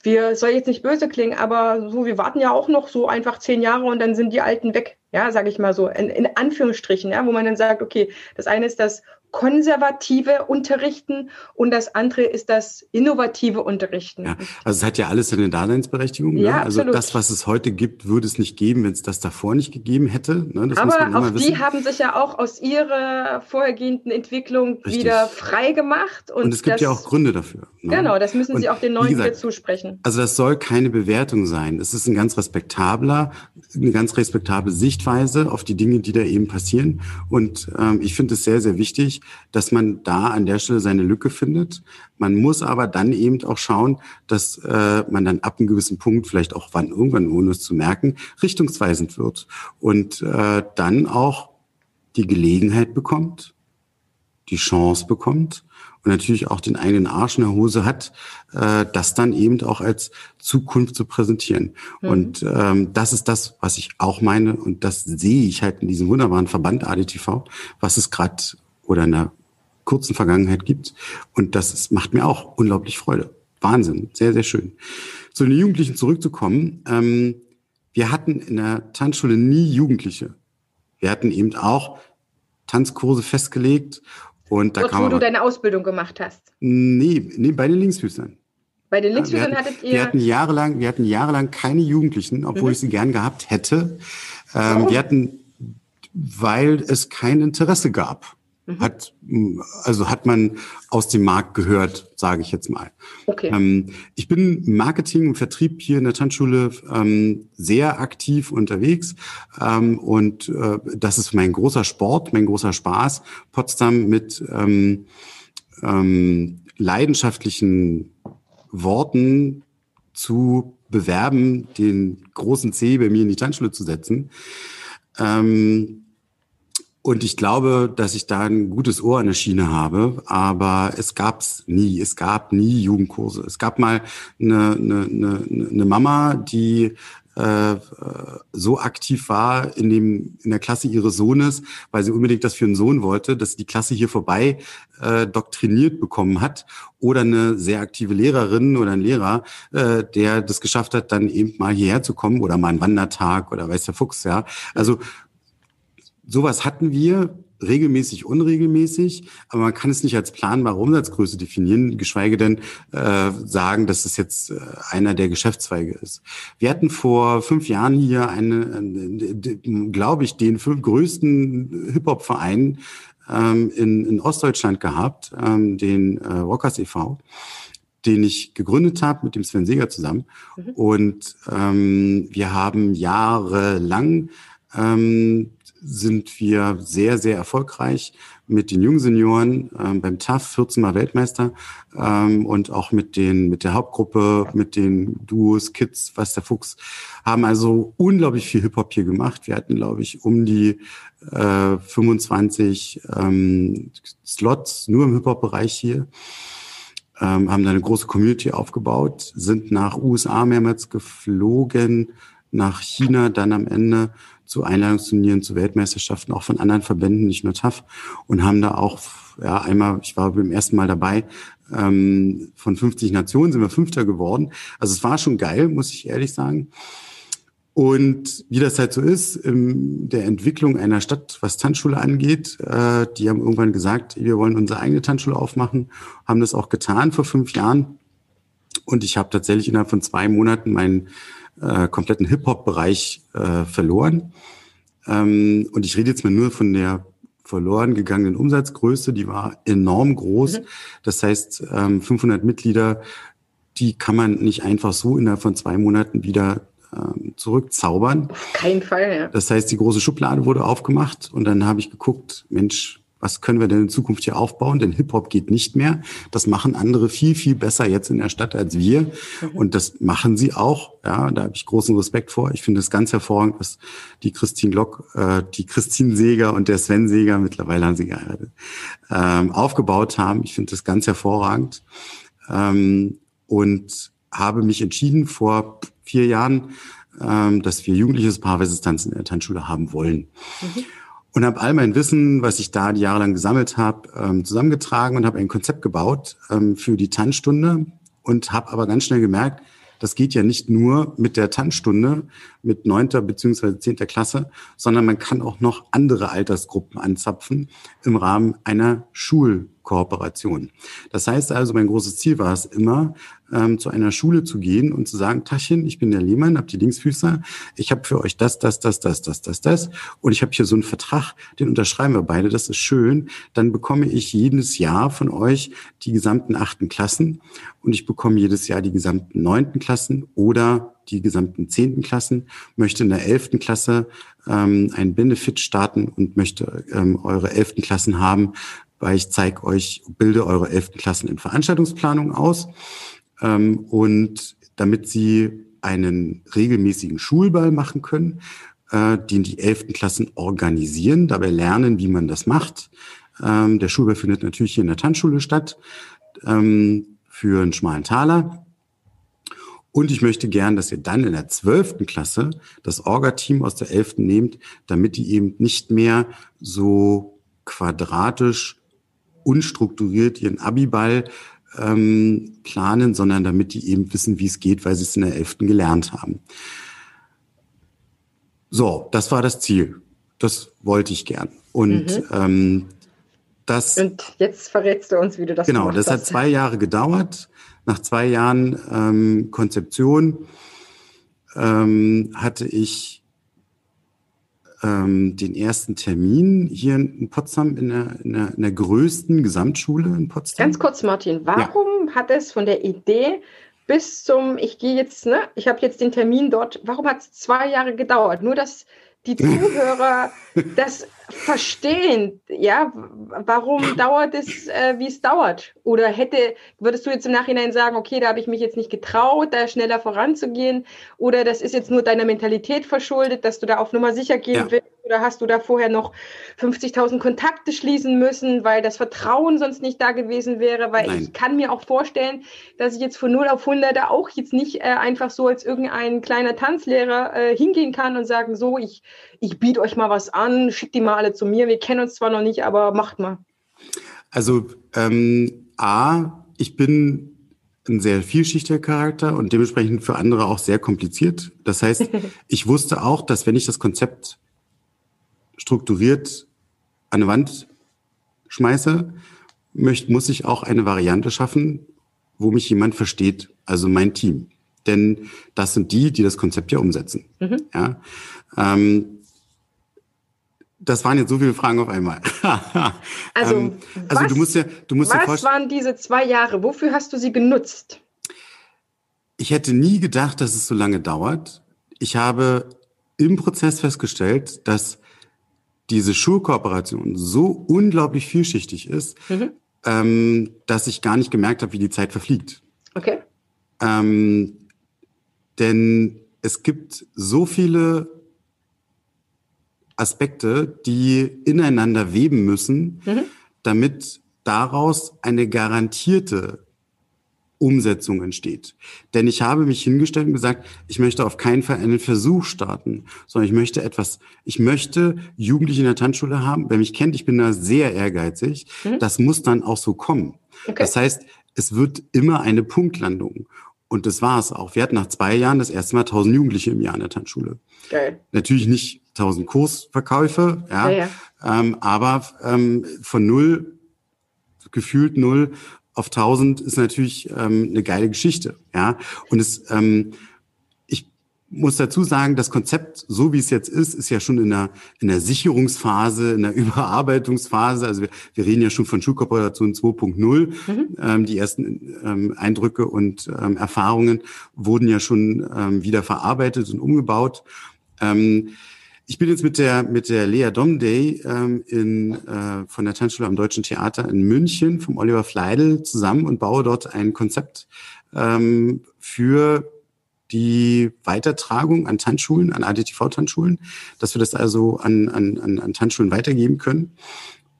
wir soll jetzt nicht böse klingen, aber so, wir warten ja auch noch so einfach zehn Jahre und dann sind die Alten weg, ja, sage ich mal so, in, in Anführungsstrichen, ja, wo man dann sagt, okay, das eine ist das konservative Unterrichten und das andere ist das innovative Unterrichten. Ja, also es hat ja alles eine Daseinsberechtigung. Ne? Ja, also das, was es heute gibt, würde es nicht geben, wenn es das davor nicht gegeben hätte. Ne? Aber auch die haben sich ja auch aus ihrer vorhergehenden Entwicklung Richtig. wieder frei gemacht. Und, und es gibt das, ja auch Gründe dafür. Ne? Genau, das müssen und sie auch den Neuen gesagt, zusprechen. Also das soll keine Bewertung sein. Es ist ein ganz respektabler, eine ganz respektable Sichtweise auf die Dinge, die da eben passieren. Und ähm, ich finde es sehr, sehr wichtig, dass man da an der Stelle seine Lücke findet. Man muss aber dann eben auch schauen, dass äh, man dann ab einem gewissen Punkt, vielleicht auch wann irgendwann, ohne es zu merken, richtungsweisend wird und äh, dann auch die Gelegenheit bekommt, die Chance bekommt und natürlich auch den eigenen Arsch in der Hose hat, äh, das dann eben auch als Zukunft zu präsentieren. Mhm. Und ähm, das ist das, was ich auch meine und das sehe ich halt in diesem wunderbaren Verband ADTV, was es gerade oder in der kurzen Vergangenheit gibt. Und das ist, macht mir auch unglaublich Freude. Wahnsinn, sehr, sehr schön. Zu den Jugendlichen zurückzukommen. Ähm, wir hatten in der Tanzschule nie Jugendliche. Wir hatten eben auch Tanzkurse festgelegt Und da Dort, kam wo du aber, deine Ausbildung gemacht hast. nee, nee, bei den Linksfüßern. Bei den Ja, Linksfüßern wir, hatten, hattet wir ihr. hatten jahrelang, wir hatten jahrelang keine Jugendlichen, obwohl Mhm. ich sie gern gehabt hätte. Ähm, Warum? wir hatten, weil es kein Interesse gab. Mhm. Hat, mh, also hat man aus dem Markt gehört, sage ich jetzt mal. Okay. Ähm, ich bin im Marketing und Vertrieb hier in der Tanzschule ähm, sehr aktiv unterwegs ähm, und äh, das ist mein großer Sport, mein großer Spaß, Potsdam mit ähm, ähm, leidenschaftlichen Worten zu bewerben, den großen C bei mir in die Tanzschule zu setzen. Ähm, und ich glaube, dass ich da ein gutes Ohr an der Schiene habe, aber es gab's nie. Es gab nie Jugendkurse. Es gab mal eine, eine, eine, eine Mama, die äh, so aktiv war in dem in der Klasse ihres Sohnes, weil sie unbedingt das für einen Sohn wollte, dass die Klasse hier vorbei äh, doktriniert bekommen hat, oder eine sehr aktive Lehrerin oder ein Lehrer, äh, der das geschafft hat, dann eben mal hierher zu kommen oder mal einen Wandertag oder weiß der Fuchs, ja. Also sowas hatten wir regelmäßig, unregelmäßig, aber man kann es nicht als planbare Umsatzgröße definieren, geschweige denn äh, sagen, dass es jetzt äh, einer der Geschäftszweige ist. Wir hatten vor fünf Jahren hier eine, glaube ich, den fünf größten Hip-Hop-Verein ähm, in, in Ostdeutschland gehabt, ähm, den äh, Rockers e.V., den ich gegründet habe mit dem Sven Seger zusammen. Mhm. Und ähm, wir haben jahrelang ähm, sind wir sehr, sehr erfolgreich mit den jungen Senioren ähm, beim TAF, 14 Mal Weltmeister ähm, und auch mit den mit der Hauptgruppe, mit den Duos, Kids, was der Fuchs, haben also unglaublich viel Hip-Hop hier gemacht. Wir hatten, glaube ich, um die äh, 25 ähm, Slots nur im Hip-Hop-Bereich hier. Ähm, haben da eine große Community aufgebaut, sind nach USA mehrmals geflogen, nach China dann am Ende zu Einladungsturnieren, zu Weltmeisterschaften, auch von anderen Verbänden, nicht nur TAF, und haben da auch, ja, einmal, ich war beim ersten Mal dabei, ähm, von 50 Nationen sind wir Fünfter geworden. Also es war schon geil, muss ich ehrlich sagen. Und wie das halt so ist, in der Entwicklung einer Stadt, was Tanzschule angeht, äh, die haben irgendwann gesagt, wir wollen unsere eigene Tanzschule aufmachen, haben das auch getan vor fünf Jahren. Und ich habe tatsächlich innerhalb von zwei Monaten meinen äh, kompletten Hip-Hop-Bereich äh, verloren. Ähm, und ich rede jetzt mal nur von der verloren gegangenen Umsatzgröße, die war enorm groß. Mhm. Das heißt, ähm, 500 Mitglieder, die kann man nicht einfach so innerhalb von zwei Monaten wieder ähm, zurückzaubern. Auf keinen Fall, ja. Das heißt, die große Schublade wurde aufgemacht und dann habe ich geguckt, Mensch, was können wir denn in Zukunft hier aufbauen? Denn Hip-Hop geht nicht mehr. Das machen andere viel, viel besser jetzt in der Stadt als wir. Und das machen sie auch. Ja, da habe ich großen Respekt vor. Ich finde es ganz hervorragend, was die Christine Glock, äh, die Christine Seger und der Sven Seger, mittlerweile haben sie geheiratet, ähm, aufgebaut haben. Ich finde das ganz hervorragend. Ähm, und habe mich entschieden vor vier Jahren, ähm, dass wir jugendliches paarweises Tanzen in der Tanzschule haben wollen. Mhm. Und habe all mein Wissen, was ich da die Jahre lang gesammelt habe, ähm, zusammengetragen und habe ein Konzept gebaut ähm, für die Tanzstunde und habe aber ganz schnell gemerkt, das geht ja nicht nur mit der Tanzstunde mit neunter beziehungsweise zehnter Klasse, sondern man kann auch noch andere Altersgruppen anzapfen im Rahmen einer Schulkooperation. Das heißt also, mein großes Ziel war es immer, ähm, zu einer Schule zu gehen und zu sagen, Taschen, ich bin der Lehmann, hab die Linksfüßer, ich habe für euch das, das, das, das, das, das, das und ich habe hier so einen Vertrag, den unterschreiben wir beide, das ist schön, dann bekomme ich jedes Jahr von euch die gesamten achten Klassen und ich bekomme jedes Jahr die gesamten neunten Klassen oder die gesamten zehnten Klassen, möchte in der elften Klasse ähm, ein Benefit starten und möchte ähm, eure elften Klassen haben, weil ich zeige euch, bilde eure elften Klassen in Veranstaltungsplanung aus ähm, und damit sie einen regelmäßigen Schulball machen können, äh, den die elften Klassen organisieren, dabei lernen, wie man das macht. Ähm, der Schulball findet natürlich hier in der Tanzschule statt ähm, für einen schmalen Taler. Und ich möchte gern, dass ihr dann in der zwölften Klasse das Orga-Team aus der elften nehmt, damit die eben nicht mehr so quadratisch, unstrukturiert ihren Abiball ähm, planen, sondern damit die eben wissen, wie es geht, weil sie es in der elften gelernt haben. So, das war das Ziel. Das wollte ich gern. Und Mhm. ähm, das. Und jetzt verrätst du uns, wie du das Genau, das hat zwei Jahre gedauert. Nach zwei Jahren ähm, Konzeption ähm, hatte ich ähm, den ersten Termin hier in Potsdam in der, in, der, in der größten Gesamtschule in Potsdam. Ganz kurz, Martin, warum ja. hat es von der Idee bis zum, ich gehe jetzt, ne, ich habe jetzt den Termin dort, warum hat es zwei Jahre gedauert? Nur, dass die Zuhörer das verstehen, ja, warum dauert es, äh, wie es dauert? Oder hätte, würdest du jetzt im Nachhinein sagen, okay, da habe ich mich jetzt nicht getraut, da schneller voranzugehen? Oder das ist jetzt nur deiner Mentalität verschuldet, dass du da auf Nummer sicher gehen ja. willst? Oder hast du da vorher noch 50.000 Kontakte schließen müssen, weil das Vertrauen sonst nicht da gewesen wäre? Weil Nein. ich kann mir auch vorstellen, dass ich jetzt von 0 auf 100 da auch jetzt nicht äh, einfach so als irgendein kleiner Tanzlehrer äh, hingehen kann und sagen, so, ich, ich biete euch mal was an, schickt die mal alle zu mir. Wir kennen uns zwar noch nicht, aber macht mal. Also, ähm, A, ich bin ein sehr vielschichtiger Charakter und dementsprechend für andere auch sehr kompliziert. Das heißt, ich wusste auch, dass wenn ich das Konzept strukturiert an eine Wand schmeiße, möchte, muss ich auch eine Variante schaffen, wo mich jemand versteht, also mein Team. Denn das sind die, die das Konzept ja umsetzen. Mhm. Ja, ähm, das waren jetzt so viele Fragen auf einmal. also, ähm, also was, du musst ja, du musst was ja waren diese zwei Jahre? Wofür hast du sie genutzt? Ich hätte nie gedacht, dass es so lange dauert. Ich habe im Prozess festgestellt, dass diese Schulkooperation so unglaublich vielschichtig ist, mhm. ähm, dass ich gar nicht gemerkt habe, wie die Zeit verfliegt. Okay. Ähm, denn es gibt so viele Aspekte, die ineinander weben müssen, mhm. damit daraus eine garantierte Umsetzung entsteht. Denn ich habe mich hingestellt und gesagt, ich möchte auf keinen Fall einen Versuch starten, sondern ich möchte etwas, ich möchte Jugendliche in der Tanzschule haben. Wer mich kennt, ich bin da sehr ehrgeizig. Mhm. Das muss dann auch so kommen. Okay. Das heißt, es wird immer eine Punktlandung. Und das war es auch. Wir hatten nach zwei Jahren das erste Mal 1000 Jugendliche im Jahr in der Tanzschule. Geil. Natürlich nicht 1000 Kursverkäufe, ja, ja, ja. Ähm, aber ähm, von null, gefühlt null auf 1000 ist natürlich ähm, eine geile Geschichte. Ja, und es, ähm, ich muss dazu sagen, das Konzept, so wie es jetzt ist, ist ja schon in der, in der Sicherungsphase, in der Überarbeitungsphase. Also wir, wir reden ja schon von Schulkooperation 2.0. Mhm. Ähm, die ersten ähm, Eindrücke und ähm, Erfahrungen wurden ja schon ähm, wieder verarbeitet und umgebaut. Ähm, ich bin jetzt mit der mit der Lea Domday ähm, in, äh, von der Tanzschule am Deutschen Theater in München vom Oliver Fleidel zusammen und baue dort ein Konzept ähm, für die Weitertragung an Tanzschulen, an ADTV-Tanzschulen, dass wir das also an, an, an, an Tanzschulen weitergeben können.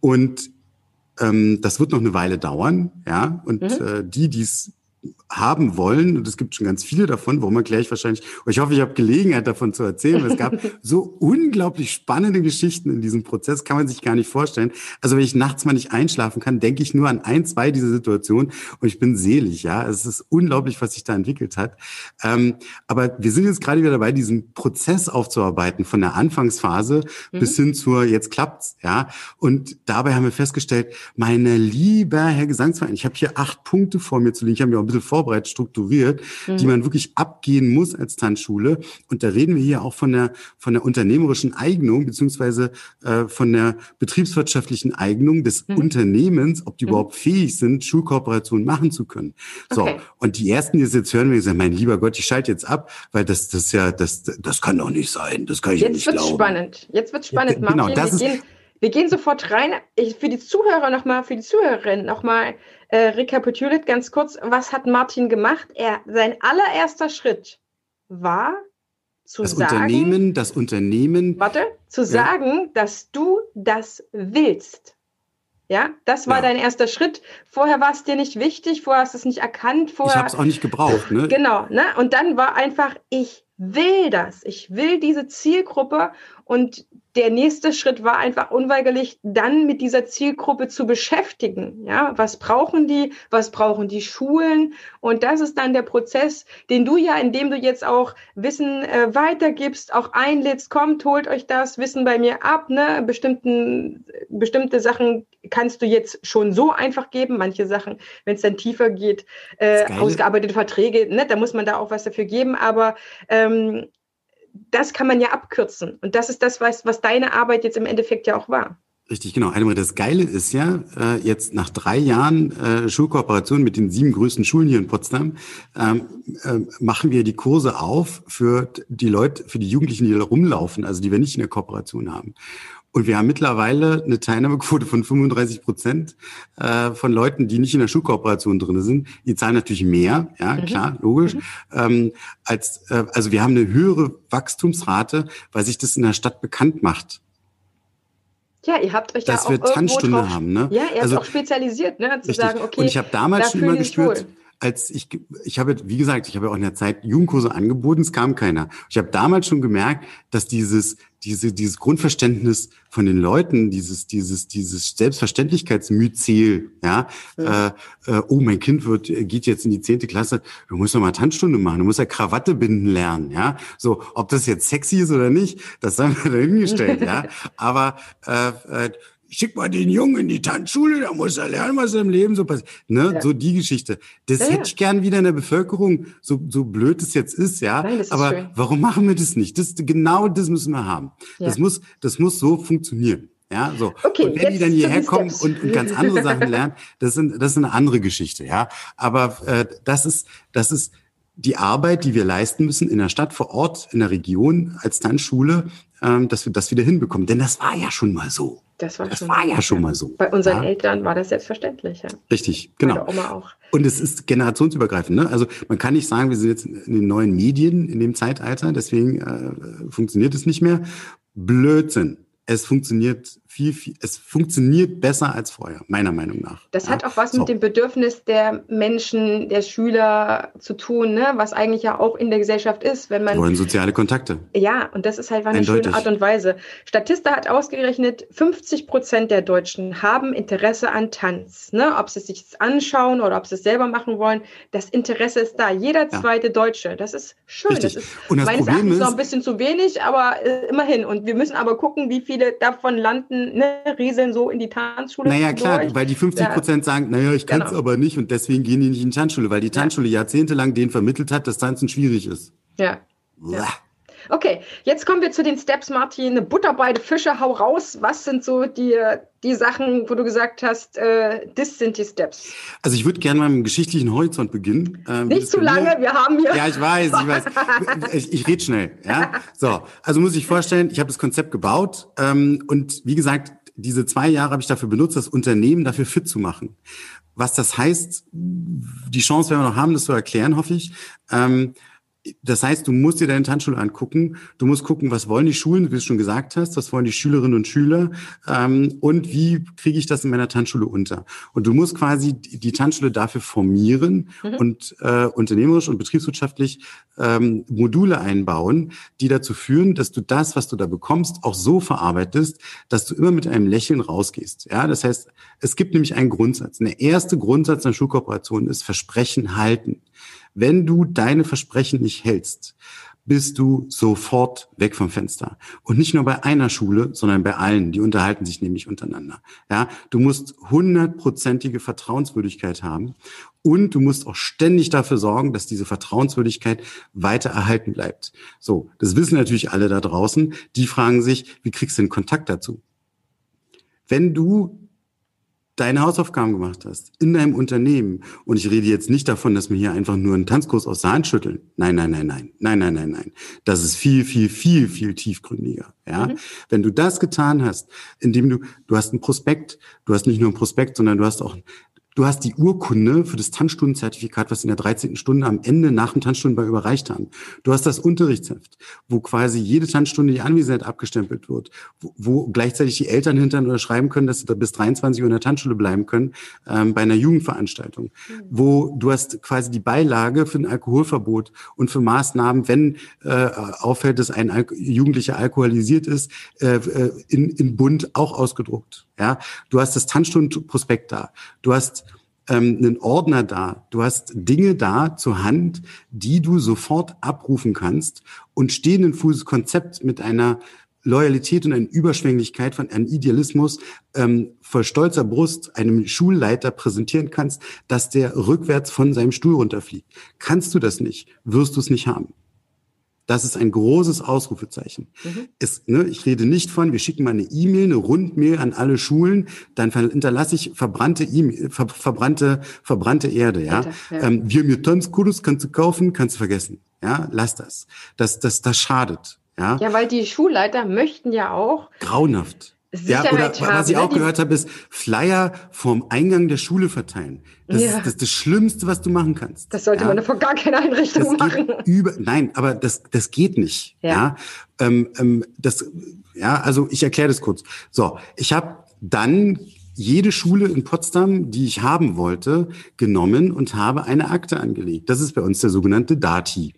Und ähm, das wird noch eine Weile dauern, ja. Und mhm. äh, die, die es haben wollen, und es gibt schon ganz viele davon, wo man gleich wahrscheinlich, ich hoffe, ich habe Gelegenheit davon zu erzählen, weil es gab so unglaublich spannende Geschichten in diesem Prozess, kann man sich gar nicht vorstellen. Also wenn ich nachts mal nicht einschlafen kann, denke ich nur an ein, zwei dieser Situationen und ich bin selig, ja. Es ist unglaublich, was sich da entwickelt hat. Ähm, aber wir sind jetzt gerade wieder dabei, diesen Prozess aufzuarbeiten, von der Anfangsphase mhm. bis hin zur jetzt klappt's, ja. Und dabei haben wir festgestellt, meine lieber Herr Gesangsverein, ich habe hier acht Punkte vor mir zu liegen, ich habe mir auch ein bisschen vorbereitet, strukturiert, mhm. die man wirklich abgehen muss als Tanzschule. Und da reden wir hier auch von der, von der unternehmerischen Eignung, beziehungsweise äh, von der betriebswirtschaftlichen Eignung des mhm. Unternehmens, ob die mhm. überhaupt fähig sind, Schulkooperationen machen zu können. So. Okay. Und die ersten, die es jetzt hören, werden sagen, mein lieber Gott, ich schalte jetzt ab, weil das, das ja, das, das kann doch nicht sein. Das kann ich jetzt nicht glauben. Jetzt wird spannend. Jetzt wird spannend, ja, Genau, das ist, wir gehen sofort rein. Ich, für die Zuhörer nochmal, für die Zuhörerin nochmal äh, rekapituliert ganz kurz, was hat Martin gemacht? Er, sein allererster Schritt war zu das sagen, Unternehmen, das Unternehmen. Warte, zu ja. sagen, dass du das willst. Ja, das war ja. dein erster Schritt. Vorher war es dir nicht wichtig, vorher hast du es nicht erkannt. Vorher, ich habe es auch nicht gebraucht. Ne? Genau, ne? Und dann war einfach, ich will das. Ich will diese Zielgruppe und der nächste Schritt war einfach unweigerlich, dann mit dieser Zielgruppe zu beschäftigen. Ja, was brauchen die? Was brauchen die Schulen? Und das ist dann der Prozess, den du ja, indem du jetzt auch Wissen äh, weitergibst, auch einlädst, kommt, holt euch das Wissen bei mir ab. Ne? Bestimmten, bestimmte Sachen kannst du jetzt schon so einfach geben. Manche Sachen, wenn es dann tiefer geht, äh, ausgearbeitete Verträge, ne? da muss man da auch was dafür geben. Aber ähm, das kann man ja abkürzen. Und das ist das, was, was deine Arbeit jetzt im Endeffekt ja auch war. Richtig, genau. Das Geile ist ja, äh, jetzt nach drei Jahren äh, Schulkooperation mit den sieben größten Schulen hier in Potsdam, ähm, äh, machen wir die Kurse auf für die Leute, für die Jugendlichen, die da rumlaufen, also die wir nicht in der Kooperation haben. Und wir haben mittlerweile eine Teilnahmequote von 35 Prozent äh, von Leuten, die nicht in der Schulkooperation drin sind. Die zahlen natürlich mehr, ja, mhm. klar, logisch. Mhm. Ähm, als, äh, also wir haben eine höhere Wachstumsrate, weil sich das in der Stadt bekannt macht. Ja, ihr habt euch dass ja auch wir Tanzstunde drauf, haben, ne? Ja, ihr also, habt auch spezialisiert, ne? Zu richtig. sagen, okay. Und ich habe damals schon immer gespürt, wohl als ich, ich habe, wie gesagt, ich habe ja auch in der Zeit Jugendkurse angeboten, es kam keiner. Ich habe damals schon gemerkt, dass dieses, diese, dieses Grundverständnis von den Leuten, dieses, dieses, dieses Selbstverständlichkeitsmyzel, ja, ja. Äh, äh, oh, mein Kind wird, geht jetzt in die zehnte Klasse, du musst doch mal Tanzstunde machen, du musst ja Krawatte binden lernen, ja. So, ob das jetzt sexy ist oder nicht, das haben wir dahingestellt, ja. Aber äh, äh, schick mal den Jungen in die Tanzschule, da muss er lernen, was im Leben so passiert. Ne? Ja. So die Geschichte. Das ja, hätte ich gern wieder in der Bevölkerung, so, so blöd es jetzt ist, ja. Nein, ist Aber schön. warum machen wir das nicht? Das, genau das müssen wir haben. Ja. Das muss, das muss so funktionieren. Ja, so. Okay, und wenn die dann hierher kommen und, und, ganz andere Sachen lernen, das sind, das ist eine andere Geschichte, ja. Aber äh, das ist, das ist die Arbeit, die wir leisten müssen in der Stadt, vor Ort, in der Region, als Tanzschule, ähm, dass wir das wieder hinbekommen. Denn das war ja schon mal so. Das war, das schon, war ja schon mal so. Bei unseren ja? Eltern war das selbstverständlich. Ja. Richtig, genau. Bei Oma auch. Und es ist generationsübergreifend. Ne? Also man kann nicht sagen, wir sind jetzt in den neuen Medien in dem Zeitalter, deswegen äh, funktioniert es nicht mehr. Blödsinn es funktioniert viel, viel, es funktioniert besser als vorher, meiner Meinung nach. Das ja? hat auch was so. mit dem Bedürfnis der Menschen, der Schüler zu tun, ne? was eigentlich ja auch in der Gesellschaft ist, wenn man. Die wollen soziale Kontakte. Ja, und das ist halt eine Eindeutig. schöne Art und Weise. Statista hat ausgerechnet, 50 Prozent der Deutschen haben Interesse an Tanz. Ne? Ob sie es sich anschauen oder ob sie es selber machen wollen, das Interesse ist da. Jeder zweite ja. Deutsche. Das ist schön. Richtig. Das ist und das meines Problem Erachtens ist, noch ein bisschen zu wenig, aber äh, immerhin. Und wir müssen aber gucken, wie viel viele davon landen, ne, rieseln so in die Tanzschule. Naja, klar, durch. weil die 50 Prozent sagen, naja, ich kann es genau. aber nicht und deswegen gehen die nicht in die Tanzschule, weil die Tanzschule ja. jahrzehntelang denen vermittelt hat, dass Tanzen schwierig ist. Ja. ja. Okay, jetzt kommen wir zu den Steps, Martin. Butter bei den Fische, hau raus. Was sind so die, die Sachen, wo du gesagt hast, äh, das sind die Steps? Also ich würde gerne mal mit dem geschichtlichen Horizont beginnen. Ähm, Nicht zu lange, wir haben hier... Ja, ich weiß, ich weiß. ich, ich rede schnell. Ja? So, also muss ich vorstellen, ich habe das Konzept gebaut ähm, und wie gesagt, diese zwei Jahre habe ich dafür benutzt, das Unternehmen dafür fit zu machen. Was das heißt, die Chance werden wir noch haben, das zu erklären, hoffe ich. Ähm, das heißt, du musst dir deine Tanzschule angucken. Du musst gucken, was wollen die Schulen, wie du schon gesagt hast, was wollen die Schülerinnen und Schüler ähm, und wie kriege ich das in meiner Tanzschule unter. Und du musst quasi die Tanzschule dafür formieren mhm. und äh, unternehmerisch und betriebswirtschaftlich ähm, Module einbauen, die dazu führen, dass du das, was du da bekommst, auch so verarbeitest, dass du immer mit einem Lächeln rausgehst. Ja, das heißt, es gibt nämlich einen Grundsatz. Der erste Grundsatz einer Schulkooperation ist Versprechen halten. Wenn du deine Versprechen nicht hältst, bist du sofort weg vom Fenster. Und nicht nur bei einer Schule, sondern bei allen. Die unterhalten sich nämlich untereinander. Ja, du musst hundertprozentige Vertrauenswürdigkeit haben. Und du musst auch ständig dafür sorgen, dass diese Vertrauenswürdigkeit weiter erhalten bleibt. So. Das wissen natürlich alle da draußen. Die fragen sich, wie kriegst du den Kontakt dazu? Wenn du deine Hausaufgaben gemacht hast in deinem Unternehmen. Und ich rede jetzt nicht davon, dass wir hier einfach nur einen Tanzkurs aus der Hand schütteln. Nein, nein, nein, nein, nein, nein, nein, nein. Das ist viel, viel, viel, viel tiefgründiger. Ja, mhm. wenn du das getan hast, indem du, du hast einen Prospekt, du hast nicht nur einen Prospekt, sondern du hast auch Du hast die Urkunde für das Tanzstundenzertifikat, was in der 13. Stunde am Ende nach dem Tanzstundenball überreicht haben. Du hast das Unterrichtsheft, wo quasi jede Tanzstunde die Anwesenheit abgestempelt wird, wo, wo gleichzeitig die Eltern hintern oder schreiben können, dass sie da bis 23 Uhr in der Tanzschule bleiben können, ähm, bei einer Jugendveranstaltung. Mhm. Wo du hast quasi die Beilage für ein Alkoholverbot und für Maßnahmen, wenn äh, auffällt, dass ein Al Jugendlicher alkoholisiert ist, äh, äh, in, in Bund auch ausgedruckt. Ja, du hast das Tanzstundenprospekt da. Du hast ähm, einen Ordner da. Du hast Dinge da zur Hand, die du sofort abrufen kannst und stehen ein Fußes Konzept mit einer Loyalität und einer Überschwänglichkeit von einem Idealismus ähm, voll stolzer Brust einem Schulleiter präsentieren kannst, dass der rückwärts von seinem Stuhl runterfliegt. Kannst du das nicht, wirst du es nicht haben. Das ist ein großes Ausrufezeichen. Mhm. Es, ne, ich rede nicht von, wir schicken mal eine E-Mail, eine Rundmail an alle Schulen, dann hinterlasse ich verbrannte e ver, verbrannte, verbrannte Erde, ja. Alter, ja. Ähm, wir mir Tanzkurs kannst du kaufen, kannst du vergessen. Ja, lass das. Das, das, das schadet. Ja. ja, weil die Schulleiter möchten ja auch. Grauenhaft. Sicherheit ja, oder haben, was ich auch ne? gehört habe, ist Flyer vorm Eingang der Schule verteilen. Das ja. ist das, das Schlimmste, was du machen kannst. Das sollte ja. man vor gar keiner Einrichtung das machen. Über, nein, aber das, das geht nicht. Ja. ja? Ähm, ähm, das, ja, also ich erkläre das kurz. So, ich habe dann jede Schule in Potsdam, die ich haben wollte, genommen und habe eine Akte angelegt. Das ist bei uns der sogenannte Dati.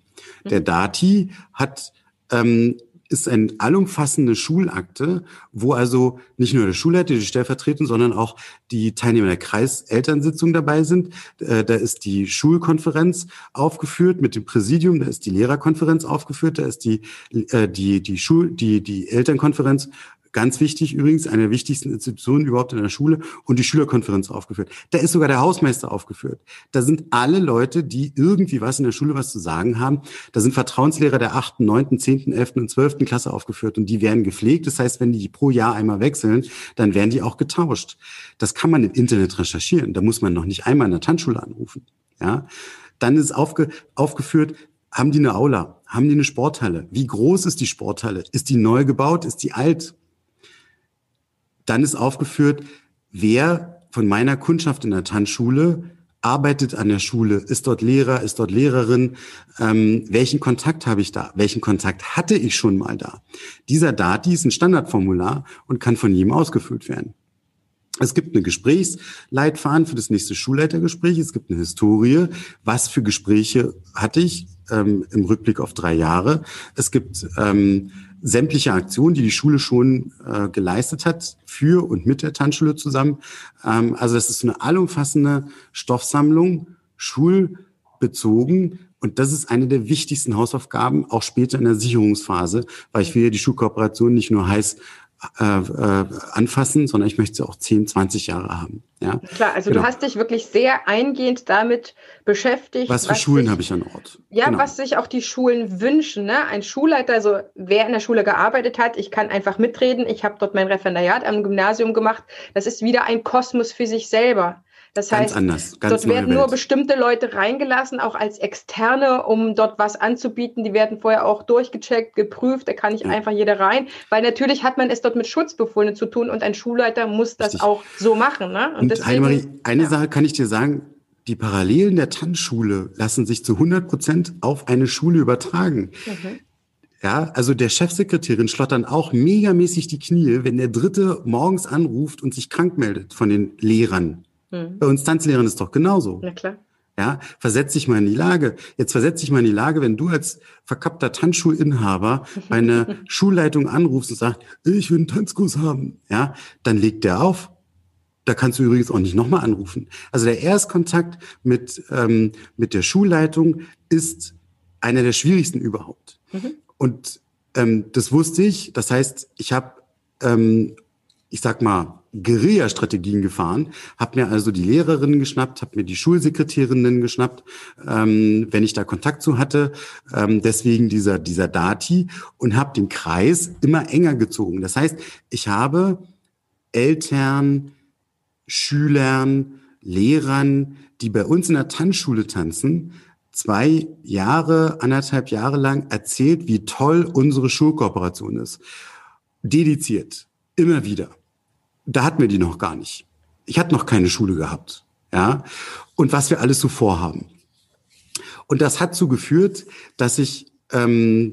Der mhm. Dati hat ähm, ist eine allumfassende Schulakte, wo also nicht nur der Schulleiter, die stellvertreten, sondern auch die Teilnehmer der Kreiselternsitzung dabei sind. Äh, da ist die Schulkonferenz aufgeführt mit dem Präsidium, da ist die Lehrerkonferenz aufgeführt, da ist die, äh, die, die Schul, die, die Elternkonferenz Ganz wichtig übrigens, eine der wichtigsten Institutionen überhaupt in der Schule und die Schülerkonferenz aufgeführt. Da ist sogar der Hausmeister aufgeführt. Da sind alle Leute, die irgendwie was in der Schule was zu sagen haben. Da sind Vertrauenslehrer der achten, neunten, zehnten, elften und zwölften Klasse aufgeführt und die werden gepflegt. Das heißt, wenn die pro Jahr einmal wechseln, dann werden die auch getauscht. Das kann man im Internet recherchieren. Da muss man noch nicht einmal in der Tanzschule anrufen. Ja. Dann ist aufge, aufgeführt, haben die eine Aula? Haben die eine Sporthalle? Wie groß ist die Sporthalle? Ist die neu gebaut? Ist die alt? Dann ist aufgeführt, wer von meiner Kundschaft in der Tanzschule arbeitet an der Schule, ist dort Lehrer, ist dort Lehrerin, ähm, welchen Kontakt habe ich da, welchen Kontakt hatte ich schon mal da. Dieser Dati ist ein Standardformular und kann von jedem ausgefüllt werden. Es gibt eine Gesprächsleitfaden für das nächste Schulleitergespräch. Es gibt eine Historie. Was für Gespräche hatte ich ähm, im Rückblick auf drei Jahre? Es gibt ähm, sämtliche Aktionen, die die Schule schon äh, geleistet hat, für und mit der Tanzschule zusammen. Ähm, also das ist eine allumfassende Stoffsammlung, schulbezogen. Und das ist eine der wichtigsten Hausaufgaben, auch später in der Sicherungsphase, weil ich will ja die Schulkooperation nicht nur heiß äh, äh, anfassen, sondern ich möchte sie auch 10, 20 Jahre haben. Ja? Klar, also genau. du hast dich wirklich sehr eingehend damit beschäftigt. Was für was Schulen habe ich an Ort? Ja, genau. was sich auch die Schulen wünschen. Ne? Ein Schulleiter, also wer in der Schule gearbeitet hat, ich kann einfach mitreden. Ich habe dort mein Referendariat am Gymnasium gemacht. Das ist wieder ein Kosmos für sich selber. Das ganz heißt, anders, ganz dort werden Welt. nur bestimmte Leute reingelassen, auch als Externe, um dort was anzubieten. Die werden vorher auch durchgecheckt, geprüft. Da kann nicht ja. einfach jeder rein, weil natürlich hat man es dort mit Schutzbefohlenen zu tun und ein Schulleiter muss das Richtig. auch so machen. Ne? Und, und deswegen, Heilmarie, eine ja. Sache kann ich dir sagen. Die Parallelen der Tanzschule lassen sich zu 100 Prozent auf eine Schule übertragen. Mhm. Ja, also der Chefsekretärin schlottern auch megamäßig die Knie, wenn der Dritte morgens anruft und sich krank meldet von den Lehrern. Mhm. Bei uns Tanzlehrern ist doch genauso. Ja, klar. Ja, versetz dich mal in die Lage. Jetzt versetz dich mal in die Lage, wenn du als verkappter Tanzschulinhaber bei einer Schulleitung anrufst und sagst, ich will einen Tanzkurs haben, ja, dann legt der auf. Da kannst du übrigens auch nicht nochmal anrufen. Also der Erstkontakt mit, ähm, mit der Schulleitung ist einer der schwierigsten überhaupt. Mhm. Und ähm, das wusste ich. Das heißt, ich habe, ähm, ich sag mal, Guerilla-Strategien gefahren, habe mir also die Lehrerinnen geschnappt, habe mir die Schulsekretärinnen geschnappt, ähm, wenn ich da Kontakt zu hatte. Ähm, deswegen dieser dieser Dati und habe den Kreis immer enger gezogen. Das heißt, ich habe Eltern, Schülern, Lehrern, die bei uns in der Tanzschule tanzen, zwei Jahre, anderthalb Jahre lang erzählt, wie toll unsere Schulkooperation ist. Dediziert, immer wieder da hatten wir die noch gar nicht. Ich hatte noch keine Schule gehabt. ja, und was wir alles so vorhaben. Und das hat so geführt, dass ich ähm,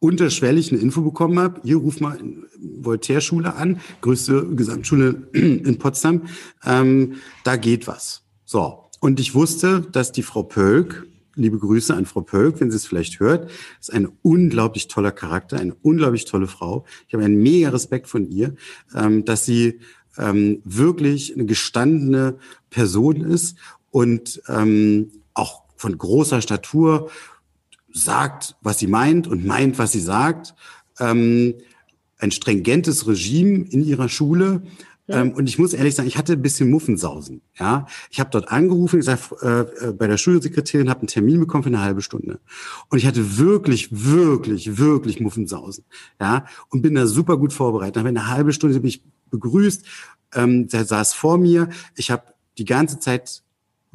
unterschwellig eine Info bekommen habe, hier ruf mal Voltaire-Schule an, größte Gesamtschule in Potsdam, ähm, da geht was. So, und ich wusste, dass die Frau Pölk, liebe Grüße an Frau Pölk, wenn sie es vielleicht hört, ist ein unglaublich toller Charakter, eine unglaublich tolle Frau. Ich habe einen mega Respekt von ihr, ähm, dass sie ähm, wirklich eine gestandene Person ist und ähm, auch von großer Statur sagt, was sie meint und meint, was sie sagt. Ähm, ein stringentes Regime in ihrer Schule. Ähm, und ich muss ehrlich sagen, ich hatte ein bisschen Muffensausen. Ja, ich habe dort angerufen, gesagt, äh, äh, bei der Schulsekretärin habe einen Termin bekommen für eine halbe Stunde. Und ich hatte wirklich, wirklich, wirklich Muffensausen. Ja, und bin da super gut vorbereitet. Nach einer halben Stunde bin ich begrüßt. Ähm, der saß vor mir. Ich habe die ganze Zeit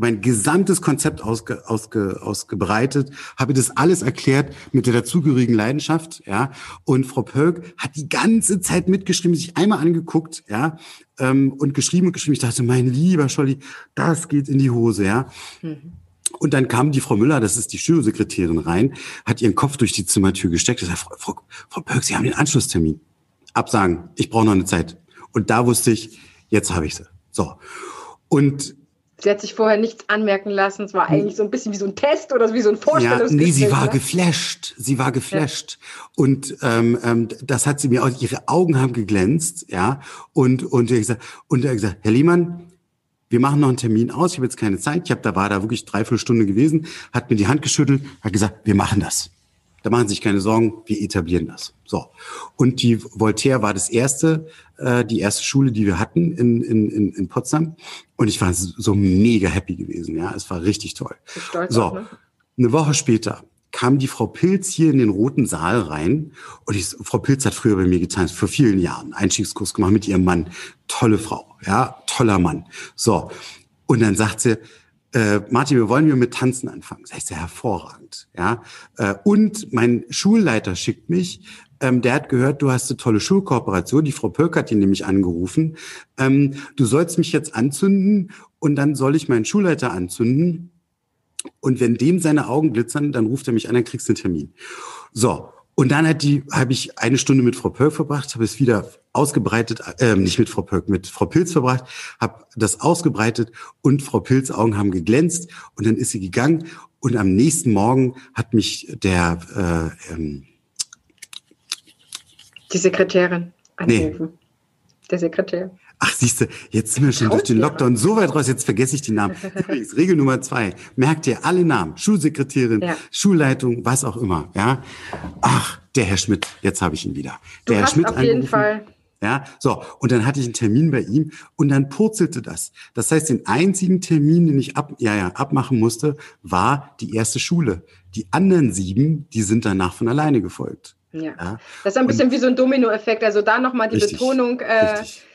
mein gesamtes Konzept ausge, ausge, ausgebreitet, habe das alles erklärt mit der dazugehörigen Leidenschaft, ja. Und Frau Pölk hat die ganze Zeit mitgeschrieben, sich einmal angeguckt, ja, ähm, und geschrieben und geschrieben. Ich dachte, mein lieber Scholli, das geht in die Hose, ja. Mhm. Und dann kam die Frau Müller, das ist die Schulsekretärin, rein, hat ihren Kopf durch die Zimmertür gesteckt und sagt, Frau, Frau, Frau Pölk, Sie haben den Anschlusstermin. Absagen, ich brauche noch eine Zeit. Und da wusste ich, jetzt habe ich sie. So. Und Sie hat sich vorher nichts anmerken lassen. Es war eigentlich so ein bisschen wie so ein Test oder wie so ein Vorstellungsgespräch. Ja, nee, sie war geflasht. Sie war geflasht. Ja. Und ähm, ähm, das hat sie mir auch, ihre Augen haben geglänzt, ja. Und, und, er gesagt, und er gesagt, Herr Lehmann, wir machen noch einen Termin aus, ich habe jetzt keine Zeit. Ich habe da war da wirklich dreiviertel Stunde gewesen, hat mir die Hand geschüttelt, hat gesagt, wir machen das. Da machen Sie sich keine Sorgen, wir etablieren das. So. Und die Voltaire war das erste, äh, die erste Schule, die wir hatten in, in, in, in Potsdam. Und ich war so mega happy gewesen. Ja, es war richtig toll. So. Auch, ne? Eine Woche später kam die Frau Pilz hier in den roten Saal rein. Und ich, Frau Pilz hat früher bei mir getanzt, vor vielen Jahren, Einstiegskurs gemacht mit ihrem Mann. Tolle Frau, ja, toller Mann. So. Und dann sagt sie, äh, Martin, wir wollen wir mit Tanzen anfangen. Das heißt ja hervorragend. Ja? Äh, und mein Schulleiter schickt mich, ähm, der hat gehört, du hast eine tolle Schulkooperation. Die Frau Pölk hat ihn nämlich angerufen. Ähm, du sollst mich jetzt anzünden und dann soll ich meinen Schulleiter anzünden. Und wenn dem seine Augen glitzern, dann ruft er mich an, dann kriegst du einen Termin. So, und dann hat die, habe ich eine Stunde mit Frau Pölk verbracht, habe es wieder ausgebreitet, äh, nicht mit Frau Pölk, mit Frau Pilz verbracht, habe das ausgebreitet und Frau Pilz Augen haben geglänzt und dann ist sie gegangen und am nächsten Morgen hat mich der äh, ähm, die Sekretärin angerufen. Nee. Der Sekretär. Ach, siehst du, jetzt sind wir schon durch den Lockdown so weit raus, jetzt vergesse ich die Namen. Übrigens, Regel Nummer zwei, merkt ihr alle Namen, Schulsekretärin, ja. Schulleitung, was auch immer, ja. Ach, der Herr Schmidt, jetzt habe ich ihn wieder. Der du Herr Schmidt auf jeden Fall. Ja, so. Und dann hatte ich einen Termin bei ihm und dann purzelte das. Das heißt, den einzigen Termin, den ich ab, ja, ja, abmachen musste, war die erste Schule. Die anderen sieben, die sind danach von alleine gefolgt. Ja. ja. Das ist ein bisschen und, wie so ein Dominoeffekt. Also da nochmal die richtig, Betonung. Äh, richtig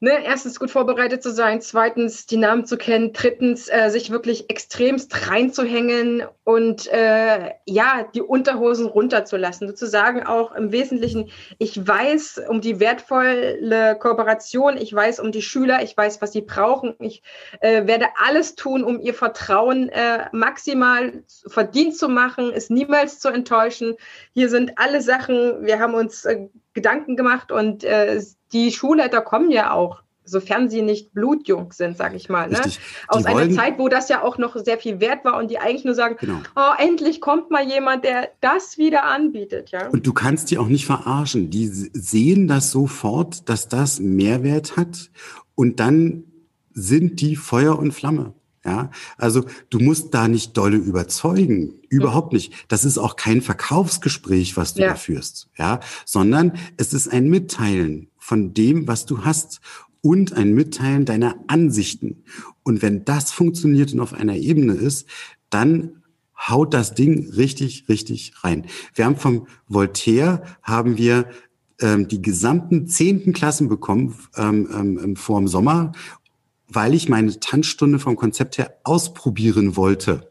ne, erstens gut vorbereitet zu sein, zweitens die Namen zu kennen, drittens äh, sich wirklich extremst reinzuhängen und äh, ja, die Unterhosen runterzulassen. Sozusagen auch im Wesentlichen, ich weiß um die wertvolle Kooperation, ich weiß um die Schüler, ich weiß, was sie brauchen. Ich äh, werde alles tun, um ihr Vertrauen äh, maximal verdient zu machen, es niemals zu enttäuschen. Hier sind alle Sachen, wir haben uns äh, Gedanken gemacht und äh, die Schulleiter kommen ja auch, sofern sie nicht blutjung sind, sag ich mal, ne? aus wollen, einer Zeit, wo das ja auch noch sehr viel wert war und die eigentlich nur sagen, genau. oh, endlich kommt mal jemand, der das wieder anbietet. Ja? Und du kannst die auch nicht verarschen. Die sehen das sofort, dass das Mehrwert hat und dann sind die Feuer und Flamme. Ja, also du musst da nicht dolle überzeugen, überhaupt nicht. Das ist auch kein Verkaufsgespräch, was du ja. da führst, ja, sondern es ist ein Mitteilen von dem, was du hast und ein Mitteilen deiner Ansichten. Und wenn das funktioniert und auf einer Ebene ist, dann haut das Ding richtig, richtig rein. Wir haben vom Voltaire haben wir ähm, die gesamten zehnten Klassen bekommen ähm, ähm, vor dem Sommer weil ich meine Tanzstunde vom Konzept her ausprobieren wollte.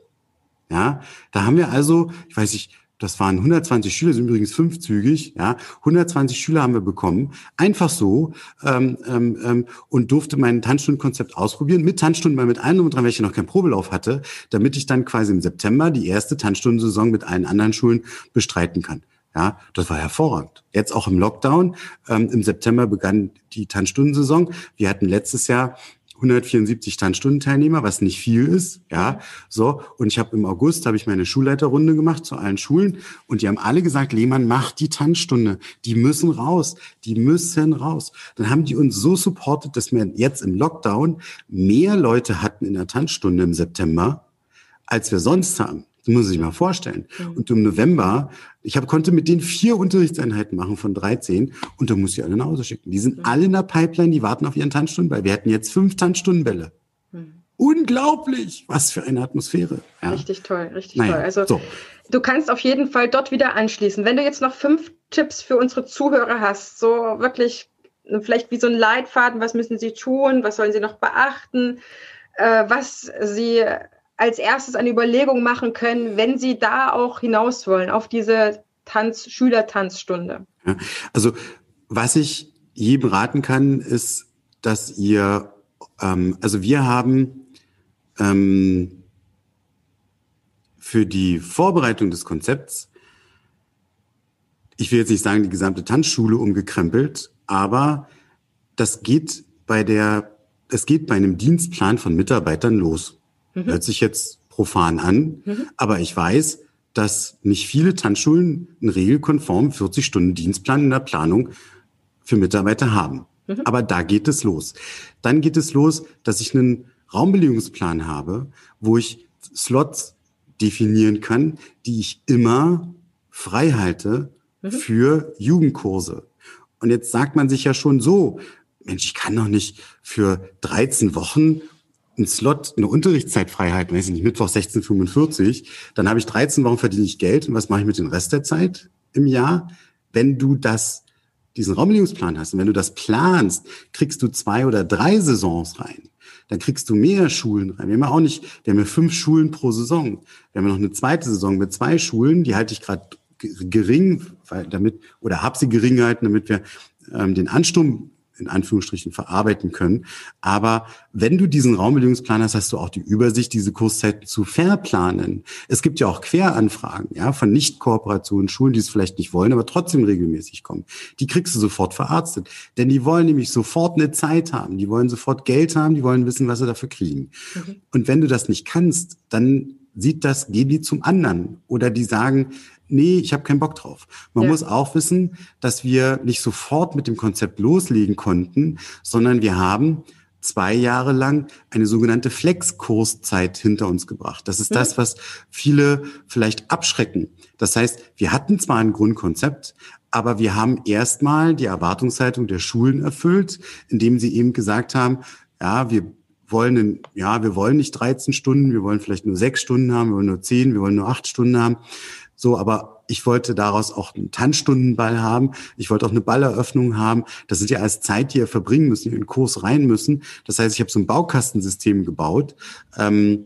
Ja, da haben wir also, ich weiß nicht, das waren 120 Schüler, sind übrigens fünfzügig, ja, 120 Schüler haben wir bekommen, einfach so ähm, ähm, ähm, und durfte mein Tanzstundenkonzept ausprobieren, mit Tanzstunden, weil mit einem und dran, weil ich noch keinen Probelauf hatte, damit ich dann quasi im September die erste Tanzstundensaison mit allen anderen Schulen bestreiten kann. Ja, das war hervorragend. Jetzt auch im Lockdown. Ähm, Im September begann die Tanzstundensaison. Wir hatten letztes Jahr 174 Tanzstundenteilnehmer, was nicht viel ist, ja. So und ich habe im August habe ich meine Schulleiterrunde gemacht zu allen Schulen und die haben alle gesagt, Lehmann macht die Tanzstunde, die müssen raus, die müssen raus. Dann haben die uns so supportet, dass wir jetzt im Lockdown mehr Leute hatten in der Tanzstunde im September, als wir sonst haben. Das muss ich mal vorstellen. Mhm. Und im November, ich hab, konnte mit denen vier Unterrichtseinheiten machen von 13 und da muss ich alle nach Hause schicken. Die sind mhm. alle in der Pipeline, die warten auf ihren Tanzstunden, weil wir hatten jetzt fünf Tanzstundenbälle. Mhm. Unglaublich! Was für eine Atmosphäre. Ja. Richtig toll, richtig naja, toll. Also so. du kannst auf jeden Fall dort wieder anschließen. Wenn du jetzt noch fünf Tipps für unsere Zuhörer hast, so wirklich vielleicht wie so ein Leitfaden, was müssen sie tun, was sollen sie noch beachten, äh, was sie als erstes eine Überlegung machen können, wenn sie da auch hinaus wollen auf diese Tanz, Schülertanzstunde? Ja, also was ich jedem raten kann, ist, dass ihr, ähm, also wir haben ähm, für die Vorbereitung des Konzepts, ich will jetzt nicht sagen, die gesamte Tanzschule umgekrempelt, aber das geht bei der, es geht bei einem Dienstplan von Mitarbeitern los. Mhm. Hört sich jetzt profan an, mhm. aber ich weiß, dass nicht viele Tanzschulen einen regelkonform 40 Stunden Dienstplan in der Planung für Mitarbeiter haben. Mhm. Aber da geht es los. Dann geht es los, dass ich einen Raumbelegungsplan habe, wo ich Slots definieren kann, die ich immer frei halte mhm. für Jugendkurse. Und jetzt sagt man sich ja schon so, Mensch, ich kann doch nicht für 13 Wochen einen Slot, eine Unterrichtszeit frei halten, weiß ich nicht, Mittwoch 1645, dann habe ich 13 Wochen verdiene ich Geld und was mache ich mit dem Rest der Zeit im Jahr? Wenn du das, diesen Raumlegungsplan hast und wenn du das planst, kriegst du zwei oder drei Saisons rein. Dann kriegst du mehr Schulen rein. Wir haben ja auch nicht, wir haben ja fünf Schulen pro Saison. Wir haben ja noch eine zweite Saison mit zwei Schulen, die halte ich gerade gering, weil damit, oder habe sie gering gehalten, damit wir ähm, den Ansturm in Anführungsstrichen verarbeiten können. Aber wenn du diesen Raumbildungsplan hast, hast du auch die Übersicht, diese Kurszeiten zu verplanen. Es gibt ja auch Queranfragen, ja, von Nicht-Kooperationen, Schulen, die es vielleicht nicht wollen, aber trotzdem regelmäßig kommen. Die kriegst du sofort verarztet. Denn die wollen nämlich sofort eine Zeit haben. Die wollen sofort Geld haben. Die wollen wissen, was sie dafür kriegen. Mhm. Und wenn du das nicht kannst, dann sieht das, gehen die zum anderen. Oder die sagen, nee, ich habe keinen Bock drauf. Man ja. muss auch wissen, dass wir nicht sofort mit dem Konzept loslegen konnten, sondern wir haben zwei Jahre lang eine sogenannte Flex-Kurszeit hinter uns gebracht. Das ist mhm. das, was viele vielleicht abschrecken. Das heißt, wir hatten zwar ein Grundkonzept, aber wir haben erstmal die Erwartungshaltung der Schulen erfüllt, indem sie eben gesagt haben, ja, wir wollen, ja, wir wollen nicht 13 Stunden, wir wollen vielleicht nur sechs Stunden haben, wir wollen nur zehn, wir wollen nur acht Stunden haben. So, aber ich wollte daraus auch einen Tanzstundenball haben. Ich wollte auch eine Balleröffnung haben. Das sind ja als Zeit, die ihr verbringen müssen, in den Kurs rein müssen. Das heißt, ich habe so ein Baukastensystem gebaut. Ähm,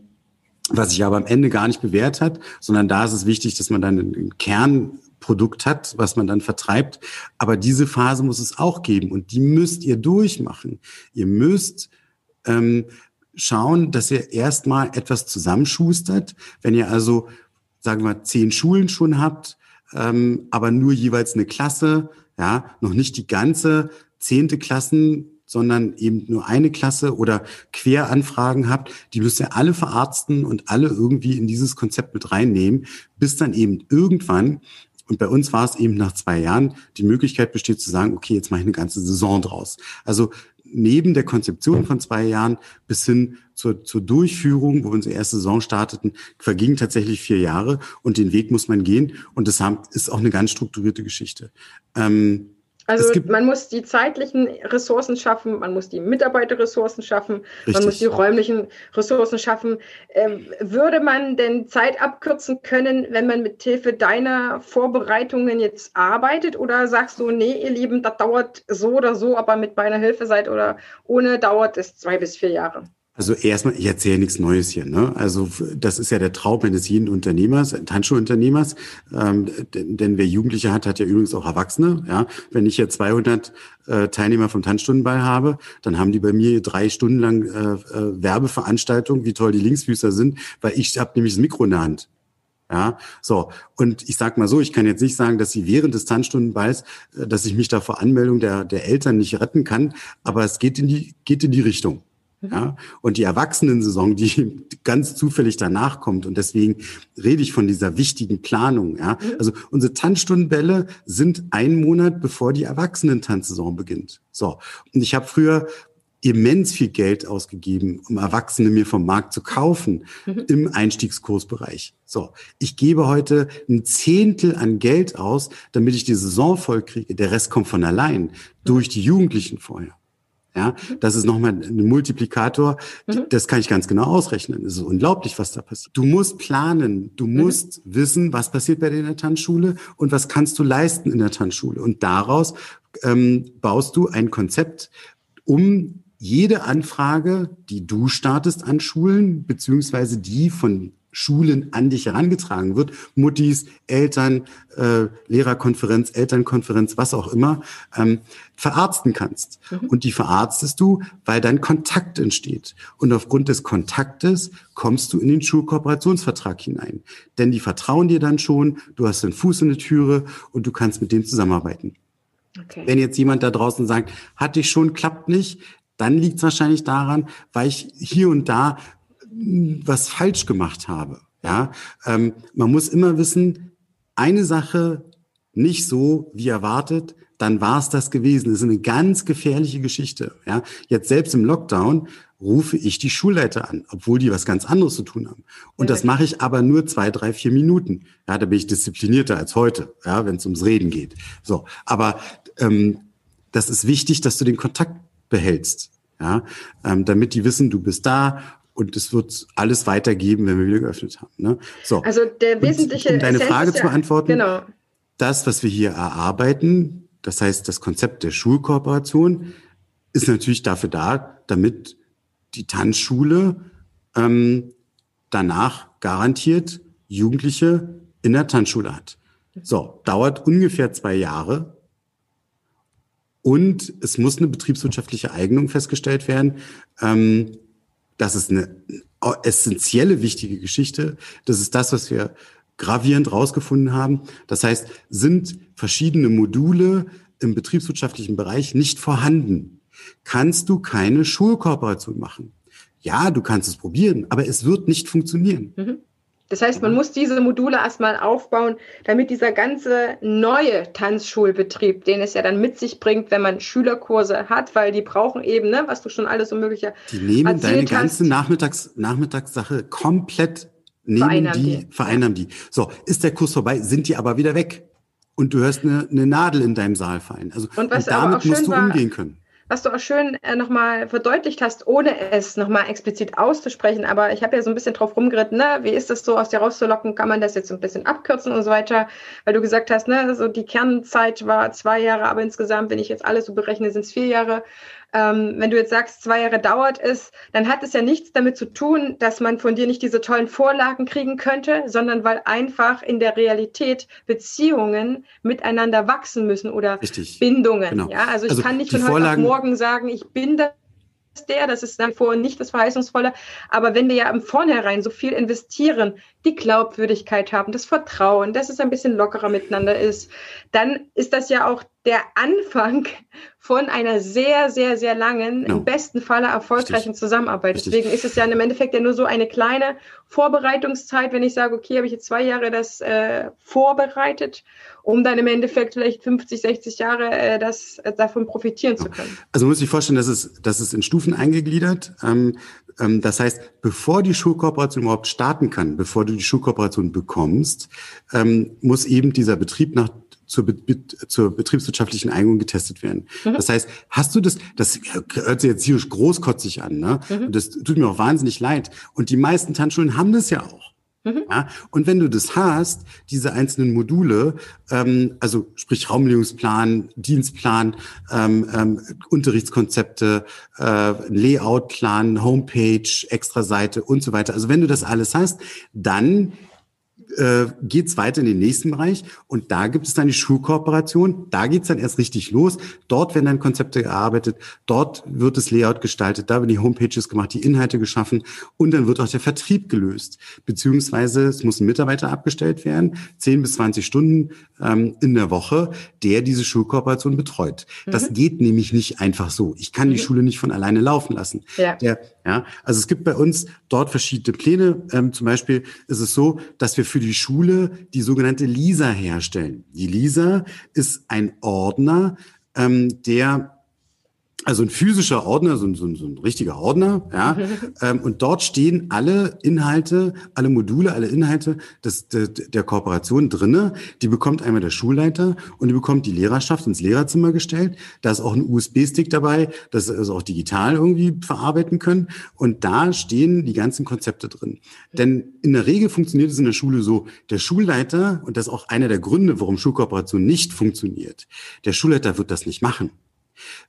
was sich aber am Ende gar nicht bewährt hat, sondern da ist es wichtig, dass man dann ein Kernprodukt hat, was man dann vertreibt. Aber diese Phase muss es auch geben und die müsst ihr durchmachen. Ihr müsst ähm, schauen, dass ihr erstmal etwas zusammenschustert. Wenn ihr also sagen wir, zehn Schulen schon habt, ähm, aber nur jeweils eine Klasse, ja, noch nicht die ganze zehnte Klassen, sondern eben nur eine Klasse oder Queranfragen habt, die müsst ihr alle verarzten und alle irgendwie in dieses Konzept mit reinnehmen, bis dann eben irgendwann und bei uns war es eben nach zwei Jahren, die Möglichkeit besteht zu sagen, okay, jetzt mache ich eine ganze Saison draus. Also neben der Konzeption von zwei Jahren bis hin zur, zur Durchführung, wo wir unsere erste Saison starteten, vergingen tatsächlich vier Jahre und den Weg muss man gehen und das ist auch eine ganz strukturierte Geschichte. Ähm, also man muss die zeitlichen Ressourcen schaffen, man muss die Mitarbeiterressourcen schaffen, Richtig. man muss die räumlichen Ressourcen schaffen. Ähm, würde man denn Zeit abkürzen können, wenn man mit Hilfe deiner Vorbereitungen jetzt arbeitet? Oder sagst du, nee, ihr Lieben, das dauert so oder so, aber mit meiner Hilfe seid oder ohne dauert es zwei bis vier Jahre? Also erstmal, ich erzähle nichts Neues hier. Ne? Also das ist ja der Traum eines jeden Unternehmers, Tanzschuhunternehmers. Ähm, denn, denn wer Jugendliche hat, hat ja übrigens auch Erwachsene. Ja, wenn ich jetzt 200 äh, Teilnehmer vom Tanzstundenball habe, dann haben die bei mir drei Stunden lang äh, äh, Werbeveranstaltungen, wie toll die Linksfüßer sind, weil ich habe nämlich das Mikro in der Hand. Ja, so. Und ich sag mal so, ich kann jetzt nicht sagen, dass sie während des Tanzstundenballs, äh, dass ich mich da vor Anmeldung der, der Eltern nicht retten kann, aber es geht in die, geht in die Richtung. Mhm. Ja, und die Erwachsenensaison, die ganz zufällig danach kommt. Und deswegen rede ich von dieser wichtigen Planung. Ja, mhm. also unsere Tanzstundenbälle sind ein Monat bevor die Erwachsenentanzsaison beginnt. So. Und ich habe früher immens viel Geld ausgegeben, um Erwachsene mir vom Markt zu kaufen mhm. im Einstiegskursbereich. So, ich gebe heute ein Zehntel an Geld aus, damit ich die Saison voll kriege. Der Rest kommt von allein durch die Jugendlichen vorher. Ja, das ist nochmal ein Multiplikator. Mhm. Das kann ich ganz genau ausrechnen. Es ist unglaublich, was da passiert. Du musst planen. Du mhm. musst mhm. wissen, was passiert bei dir in der Tanzschule und was kannst du leisten in der Tanzschule. Und daraus ähm, baust du ein Konzept, um jede Anfrage, die du startest an Schulen, beziehungsweise die von Schulen an dich herangetragen wird, Muttis, Eltern, äh, Lehrerkonferenz, Elternkonferenz, was auch immer, ähm, verarzten kannst. Mhm. Und die verarztest du, weil dann Kontakt entsteht. Und aufgrund des Kontaktes kommst du in den Schulkooperationsvertrag hinein. Denn die vertrauen dir dann schon, du hast den Fuß in der Türe und du kannst mit dem zusammenarbeiten. Okay. Wenn jetzt jemand da draußen sagt, hatte ich schon, klappt nicht, dann liegt es wahrscheinlich daran, weil ich hier und da was falsch gemacht habe. Ja, ähm, man muss immer wissen, eine Sache nicht so wie erwartet, dann war es das gewesen. Das ist eine ganz gefährliche Geschichte. Ja, jetzt selbst im Lockdown rufe ich die Schulleiter an, obwohl die was ganz anderes zu tun haben. Und das mache ich aber nur zwei, drei, vier Minuten. Ja, da bin ich disziplinierter als heute, ja, wenn es ums Reden geht. So, aber ähm, das ist wichtig, dass du den Kontakt behältst, ja, ähm, damit die wissen, du bist da und es wird alles weitergeben, wenn wir wieder geöffnet haben. Ne? So. Also der wesentliche. Und, um deine Essenz Frage ja, zu beantworten, genau. das, was wir hier erarbeiten, das heißt das Konzept der Schulkooperation, ist natürlich dafür da, damit die Tanzschule ähm, danach garantiert Jugendliche in der Tanzschule hat. So, dauert ungefähr zwei Jahre. Und es muss eine betriebswirtschaftliche Eignung festgestellt werden. Ähm, das ist eine essentielle, wichtige Geschichte. Das ist das, was wir gravierend rausgefunden haben. Das heißt, sind verschiedene Module im betriebswirtschaftlichen Bereich nicht vorhanden, kannst du keine Schulkooperation machen. Ja, du kannst es probieren, aber es wird nicht funktionieren. Mhm. Das heißt, man muss diese Module erstmal aufbauen, damit dieser ganze neue Tanzschulbetrieb, den es ja dann mit sich bringt, wenn man Schülerkurse hat, weil die brauchen eben, ne, was du schon alles so mögliche. Die nehmen deine hast. ganze Nachmittags, Nachmittagssache komplett, nehmen die, die, vereinnahmen die. So, ist der Kurs vorbei, sind die aber wieder weg. Und du hörst eine, eine Nadel in deinem Saal fallen. Also und, und damit musst du war, umgehen können was du auch schön äh, nochmal verdeutlicht hast, ohne es nochmal explizit auszusprechen. Aber ich habe ja so ein bisschen drauf rumgeritten, ne? wie ist das so, aus dir rauszulocken? Kann man das jetzt so ein bisschen abkürzen und so weiter? Weil du gesagt hast, ne, so die Kernzeit war zwei Jahre, aber insgesamt, wenn ich jetzt alles so berechne, sind es vier Jahre ähm, wenn du jetzt sagst, zwei Jahre dauert es, dann hat es ja nichts damit zu tun, dass man von dir nicht diese tollen Vorlagen kriegen könnte, sondern weil einfach in der Realität Beziehungen miteinander wachsen müssen oder Richtig. Bindungen. Genau. Ja, also ich also kann nicht von heute auf morgen sagen, ich bin das der, das ist nach vor nicht das Verheißungsvolle. Aber wenn wir ja im Vornherein so viel investieren, die Glaubwürdigkeit haben, das Vertrauen, dass es ein bisschen lockerer miteinander ist, dann ist das ja auch der Anfang von einer sehr, sehr, sehr langen, no. im besten Falle erfolgreichen Richtig. Zusammenarbeit. Richtig. Deswegen ist es ja im Endeffekt ja nur so eine kleine Vorbereitungszeit, wenn ich sage, okay, habe ich jetzt zwei Jahre das äh, vorbereitet, um dann im Endeffekt vielleicht 50, 60 Jahre äh, das, äh, davon profitieren zu können. Also muss ich vorstellen, dass es, dass es in Stufen eingegliedert. Ähm, ähm, das heißt, bevor die Schulkooperation überhaupt starten kann, bevor du die Schulkooperation bekommst, ähm, muss eben dieser Betrieb nach zur, Be zur betriebswirtschaftlichen Eignung getestet werden. Mhm. Das heißt, hast du das, das hört sich jetzt hier großkotzig an, ne? Mhm. Und das tut mir auch wahnsinnig leid. Und die meisten Tanzschulen haben das ja auch. Mhm. Ja, und wenn du das hast, diese einzelnen Module, ähm, also sprich Raumlegungsplan, Dienstplan, ähm, ähm, Unterrichtskonzepte, äh, Layoutplan, Homepage, Extraseite und so weiter. Also wenn du das alles hast, dann äh, geht es weiter in den nächsten Bereich und da gibt es dann die Schulkooperation. Da geht es dann erst richtig los. Dort werden dann Konzepte gearbeitet, dort wird das Layout gestaltet, da werden die Homepages gemacht, die Inhalte geschaffen und dann wird auch der Vertrieb gelöst. Beziehungsweise es muss ein Mitarbeiter abgestellt werden, 10 bis 20 Stunden ähm, in der Woche, der diese Schulkooperation betreut. Mhm. Das geht nämlich nicht einfach so. Ich kann mhm. die Schule nicht von alleine laufen lassen. Ja. Der, ja, also es gibt bei uns dort verschiedene Pläne. Ähm, zum Beispiel ist es so, dass wir für die Schule die sogenannte LISA herstellen. Die LISA ist ein Ordner, ähm, der also ein physischer Ordner, so ein, so ein, so ein richtiger Ordner, ja. ähm, und dort stehen alle Inhalte, alle Module, alle Inhalte des, der, der Kooperation drinne. Die bekommt einmal der Schulleiter und die bekommt die Lehrerschaft ins Lehrerzimmer gestellt. Da ist auch ein USB-Stick dabei, dass sie also auch digital irgendwie verarbeiten können. Und da stehen die ganzen Konzepte drin. Denn in der Regel funktioniert es in der Schule so, der Schulleiter, und das ist auch einer der Gründe, warum Schulkooperation nicht funktioniert, der Schulleiter wird das nicht machen.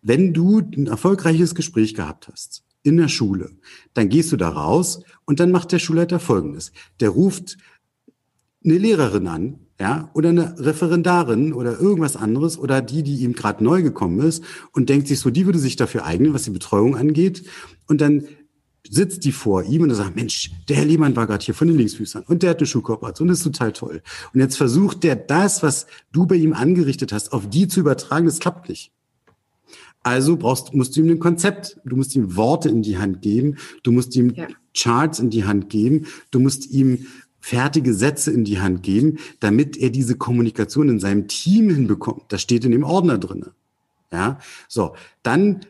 Wenn du ein erfolgreiches Gespräch gehabt hast in der Schule, dann gehst du da raus und dann macht der Schulleiter Folgendes. Der ruft eine Lehrerin an, ja, oder eine Referendarin oder irgendwas anderes oder die, die ihm gerade neu gekommen ist und denkt sich so, die würde sich dafür eignen, was die Betreuung angeht. Und dann sitzt die vor ihm und sagt, Mensch, der Herr Lehmann war gerade hier von den Linksfüßern und der hat eine Schuhkooperation, das ist total toll. Und jetzt versucht der das, was du bei ihm angerichtet hast, auf die zu übertragen, das klappt nicht. Also brauchst, musst du ihm ein Konzept, du musst ihm Worte in die Hand geben, du musst ihm ja. Charts in die Hand geben, du musst ihm fertige Sätze in die Hand geben, damit er diese Kommunikation in seinem Team hinbekommt. Das steht in dem Ordner drinne. Ja, so, dann,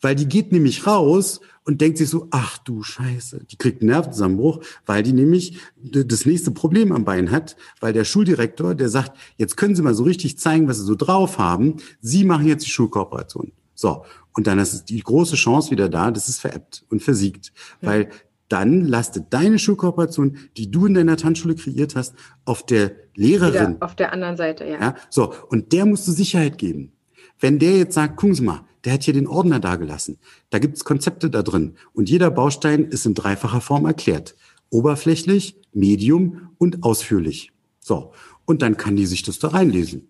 weil die geht nämlich raus und denkt sich so, ach du Scheiße, die kriegt einen Nervenzusammenbruch, weil die nämlich das nächste Problem am Bein hat, weil der Schuldirektor, der sagt, jetzt können Sie mal so richtig zeigen, was Sie so drauf haben. Sie machen jetzt die Schulkooperation. So, und dann ist die große Chance wieder da, dass es veräppt und versiegt. Ja. Weil dann lastet deine Schulkooperation, die du in deiner Tanzschule kreiert hast, auf der Lehrerin. Wieder auf der anderen Seite, ja. ja. So, und der musst du Sicherheit geben. Wenn der jetzt sagt, gucken Sie mal, der hat hier den Ordner dagelassen. Da gibt's Konzepte da drin. Und jeder Baustein ist in dreifacher Form erklärt. Oberflächlich, medium und ausführlich. So. Und dann kann die sich das da reinlesen.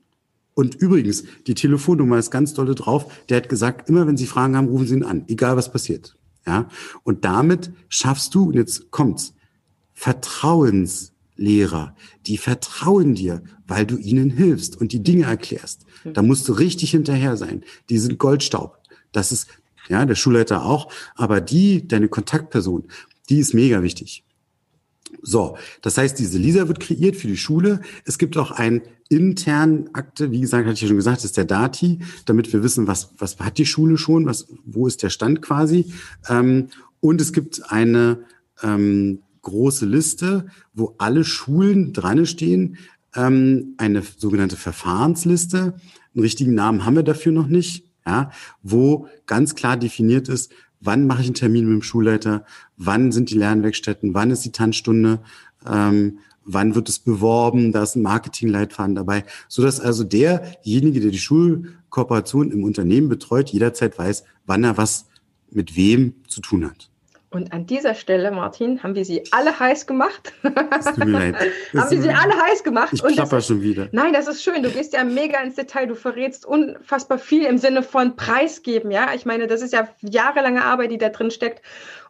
Und übrigens, die Telefonnummer ist ganz dolle drauf. Der hat gesagt, immer wenn Sie Fragen haben, rufen Sie ihn an, egal was passiert. Ja. Und damit schaffst du, und jetzt kommt's, Vertrauenslehrer, die vertrauen dir, weil du ihnen hilfst und die Dinge erklärst. Da musst du richtig hinterher sein. Die sind Goldstaub. Das ist, ja, der Schulleiter auch. Aber die, deine Kontaktperson, die ist mega wichtig. So, das heißt, diese Lisa wird kreiert für die Schule. Es gibt auch ein internen Akte, wie gesagt, hatte ich ja schon gesagt, ist der Dati, damit wir wissen, was, was hat die Schule schon, was, wo ist der Stand quasi. Ähm, und es gibt eine ähm, große Liste, wo alle Schulen dran stehen, ähm, eine sogenannte Verfahrensliste. Einen richtigen Namen haben wir dafür noch nicht, ja, wo ganz klar definiert ist, wann mache ich einen Termin mit dem Schulleiter, wann sind die Lernwerkstätten, wann ist die Tanzstunde, ähm, wann wird es beworben, da ist ein Marketingleitfaden dabei, so dass also derjenige, der die Schulkooperation im Unternehmen betreut, jederzeit weiß, wann er was mit wem zu tun hat. Und an dieser Stelle, Martin, haben wir sie alle heiß gemacht. Das tut mir leid. haben wir sie alle heiß gemacht. Ich klapper schon wieder. Nein, das ist schön. Du gehst ja mega ins Detail. Du verrätst unfassbar viel im Sinne von Preisgeben. Ja, ich meine, das ist ja jahrelange Arbeit, die da drin steckt.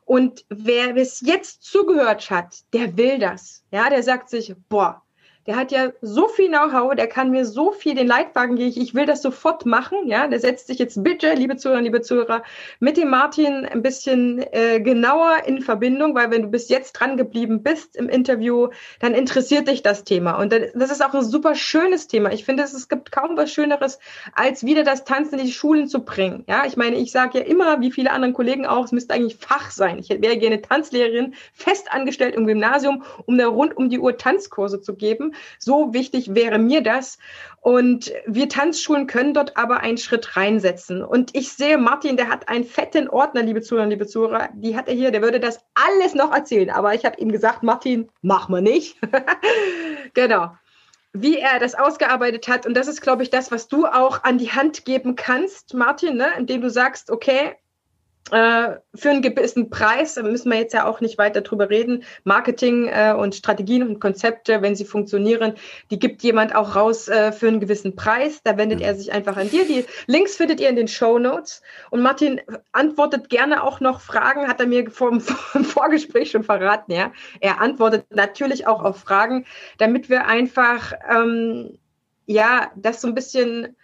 Und wer bis jetzt zugehört hat, der will das. Ja, der sagt sich, boah, der hat ja so viel Know-how, der kann mir so viel den Leitwagen geben. Ich will das sofort machen. Ja, der setzt sich jetzt bitte, liebe Zuhörer, liebe Zuhörer, mit dem Martin ein bisschen äh, genauer in Verbindung, weil wenn du bis jetzt dran geblieben bist im Interview, dann interessiert dich das Thema. Und das ist auch ein super schönes Thema. Ich finde, es gibt kaum was Schöneres, als wieder das Tanzen in die Schulen zu bringen. Ja, ich meine, ich sage ja immer, wie viele anderen Kollegen auch, es müsste eigentlich Fach sein. Ich wäre gerne Tanzlehrerin, fest angestellt im Gymnasium, um da rund um die Uhr Tanzkurse zu geben So wichtig wäre mir das. Und wir Tanzschulen können dort aber einen Schritt reinsetzen. Und ich sehe, Martin, der hat einen fetten Ordner, liebe Zuhörer, liebe Zuhörer, die hat er hier, der würde das alles noch erzählen. Aber ich habe ihm gesagt, Martin, mach mal nicht. genau wie er das ausgearbeitet hat. Und das ist, glaube ich, das, was du auch an die Hand geben kannst, Martin, ne? indem du sagst, okay, für einen gewissen Preis, da müssen wir jetzt ja auch nicht weiter drüber reden, Marketing äh, und Strategien und Konzepte, wenn sie funktionieren, die gibt jemand auch raus äh, für einen gewissen Preis. Da wendet er sich einfach an dir. Die Links findet ihr in den Show Notes. Und Martin antwortet gerne auch noch Fragen, hat er mir vor, vor, im Vorgespräch schon verraten. Ja, er antwortet natürlich auch auf Fragen, damit wir einfach ähm, ja das so ein bisschen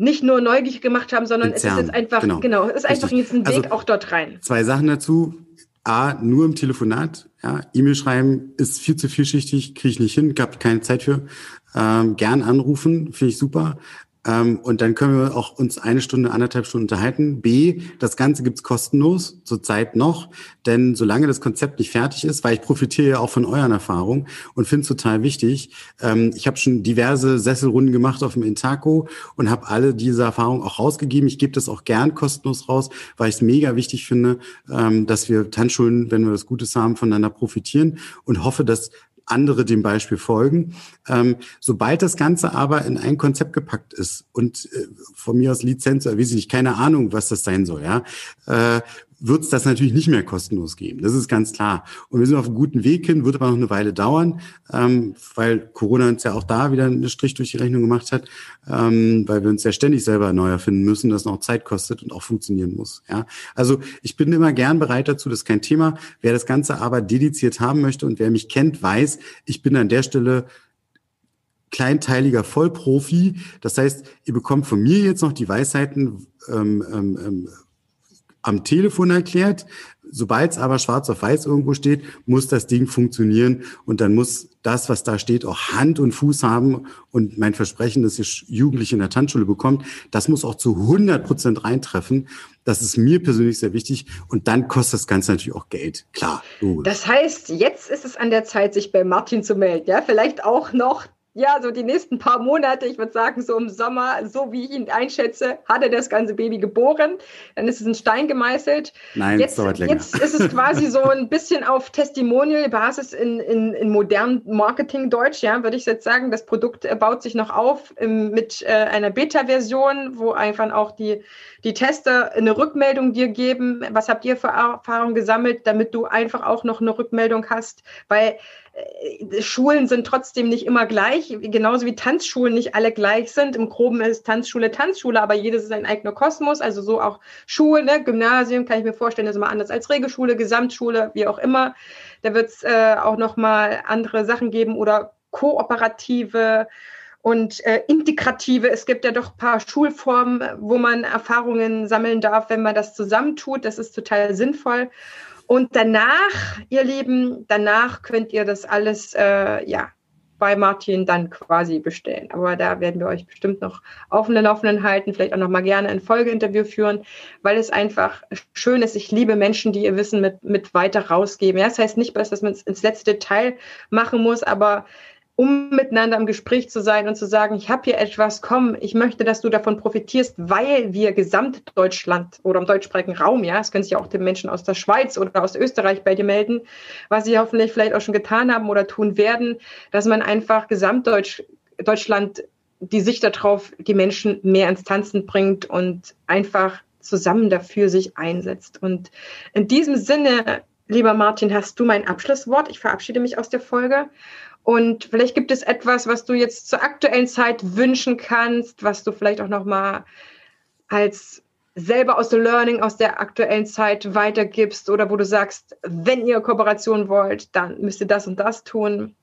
nicht nur neugierig gemacht haben, sondern Entzerren. es ist jetzt einfach, genau, genau es ist Richtig. einfach jetzt ein Weg also, auch dort rein. Zwei Sachen dazu. A, nur im Telefonat. Ja, E-Mail schreiben ist viel zu vielschichtig, kriege ich nicht hin, gab keine Zeit für. Ähm, gern anrufen, finde ich super. Ähm, und dann können wir auch uns eine Stunde, anderthalb Stunden unterhalten. B, das Ganze gibt's kostenlos, zurzeit noch, denn solange das Konzept nicht fertig ist, weil ich profitiere ja auch von euren Erfahrungen und finde es total wichtig. Ähm, ich habe schon diverse Sesselrunden gemacht auf dem Intaco und habe alle diese Erfahrungen auch rausgegeben. Ich gebe das auch gern kostenlos raus, weil ich es mega wichtig finde, ähm, dass wir Tanzschulen, wenn wir was Gutes haben, voneinander profitieren und hoffe, dass andere dem Beispiel folgen. Ähm, sobald das Ganze aber in ein Konzept gepackt ist und äh, von mir aus Lizenz, weiß ich nicht, keine Ahnung, was das sein soll, ja, äh, wird es das natürlich nicht mehr kostenlos geben. Das ist ganz klar. Und wir sind auf einem guten Weg hin, wird aber noch eine Weile dauern, ähm, weil Corona uns ja auch da wieder einen Strich durch die Rechnung gemacht hat, ähm, weil wir uns ja ständig selber neu erfinden müssen, das noch Zeit kostet und auch funktionieren muss. Ja, also ich bin immer gern bereit dazu, das ist kein Thema. Wer das Ganze aber dediziert haben möchte und wer mich kennt, weiß, ich bin an der Stelle kleinteiliger Vollprofi. Das heißt, ihr bekommt von mir jetzt noch die Weisheiten, ähm, ähm, ähm am Telefon erklärt. Sobald es aber schwarz auf weiß irgendwo steht, muss das Ding funktionieren und dann muss das, was da steht, auch Hand und Fuß haben. Und mein Versprechen, dass ihr Jugendliche in der Tanzschule bekommt, das muss auch zu 100 Prozent reintreffen. Das ist mir persönlich sehr wichtig. Und dann kostet das Ganze natürlich auch Geld. Klar. Logisch. Das heißt, jetzt ist es an der Zeit, sich bei Martin zu melden. Ja, vielleicht auch noch ja, so die nächsten paar Monate, ich würde sagen, so im Sommer, so wie ich ihn einschätze, hat er das ganze Baby geboren. Dann ist es ein Stein gemeißelt. Nein, jetzt, dauert länger. Jetzt ist es quasi so ein bisschen auf Testimonial-Basis in, in, in modernem Marketing-Deutsch, ja, würde ich jetzt sagen. Das Produkt baut sich noch auf im, mit äh, einer Beta-Version, wo einfach auch die, die Tester eine Rückmeldung dir geben. Was habt ihr für Erfahrungen gesammelt, damit du einfach auch noch eine Rückmeldung hast? Weil äh, Schulen sind trotzdem nicht immer gleich, genauso wie Tanzschulen nicht alle gleich sind. Im Groben ist Tanzschule Tanzschule, aber jedes ist ein eigener Kosmos, also so auch Schule, ne? Gymnasium kann ich mir vorstellen, ist immer anders als Regelschule, Gesamtschule, wie auch immer. Da wird es äh, auch nochmal andere Sachen geben oder kooperative und äh, integrative. Es gibt ja doch ein paar Schulformen, wo man Erfahrungen sammeln darf, wenn man das zusammentut. Das ist total sinnvoll. Und danach, ihr Lieben, danach könnt ihr das alles, äh, ja, bei Martin dann quasi bestellen. Aber da werden wir euch bestimmt noch auf den Laufenden halten, vielleicht auch noch mal gerne ein Folgeinterview führen, weil es einfach schön ist. Ich liebe Menschen, die ihr Wissen mit, mit weiter rausgeben. Ja, das heißt nicht, dass man es ins letzte Detail machen muss, aber um miteinander im Gespräch zu sein und zu sagen, ich habe hier etwas, komm, ich möchte, dass du davon profitierst, weil wir Gesamtdeutschland oder im deutschsprachigen Raum, ja, es können sich auch die Menschen aus der Schweiz oder aus Österreich bei dir melden, was sie hoffentlich vielleicht auch schon getan haben oder tun werden, dass man einfach Gesamtdeutschland die Sicht darauf, die Menschen mehr ins Tanzen bringt und einfach zusammen dafür sich einsetzt. Und in diesem Sinne, lieber Martin, hast du mein Abschlusswort. Ich verabschiede mich aus der Folge und vielleicht gibt es etwas, was du jetzt zur aktuellen Zeit wünschen kannst, was du vielleicht auch noch mal als selber aus der Learning aus der aktuellen Zeit weitergibst oder wo du sagst, wenn ihr Kooperation wollt, dann müsst ihr das und das tun.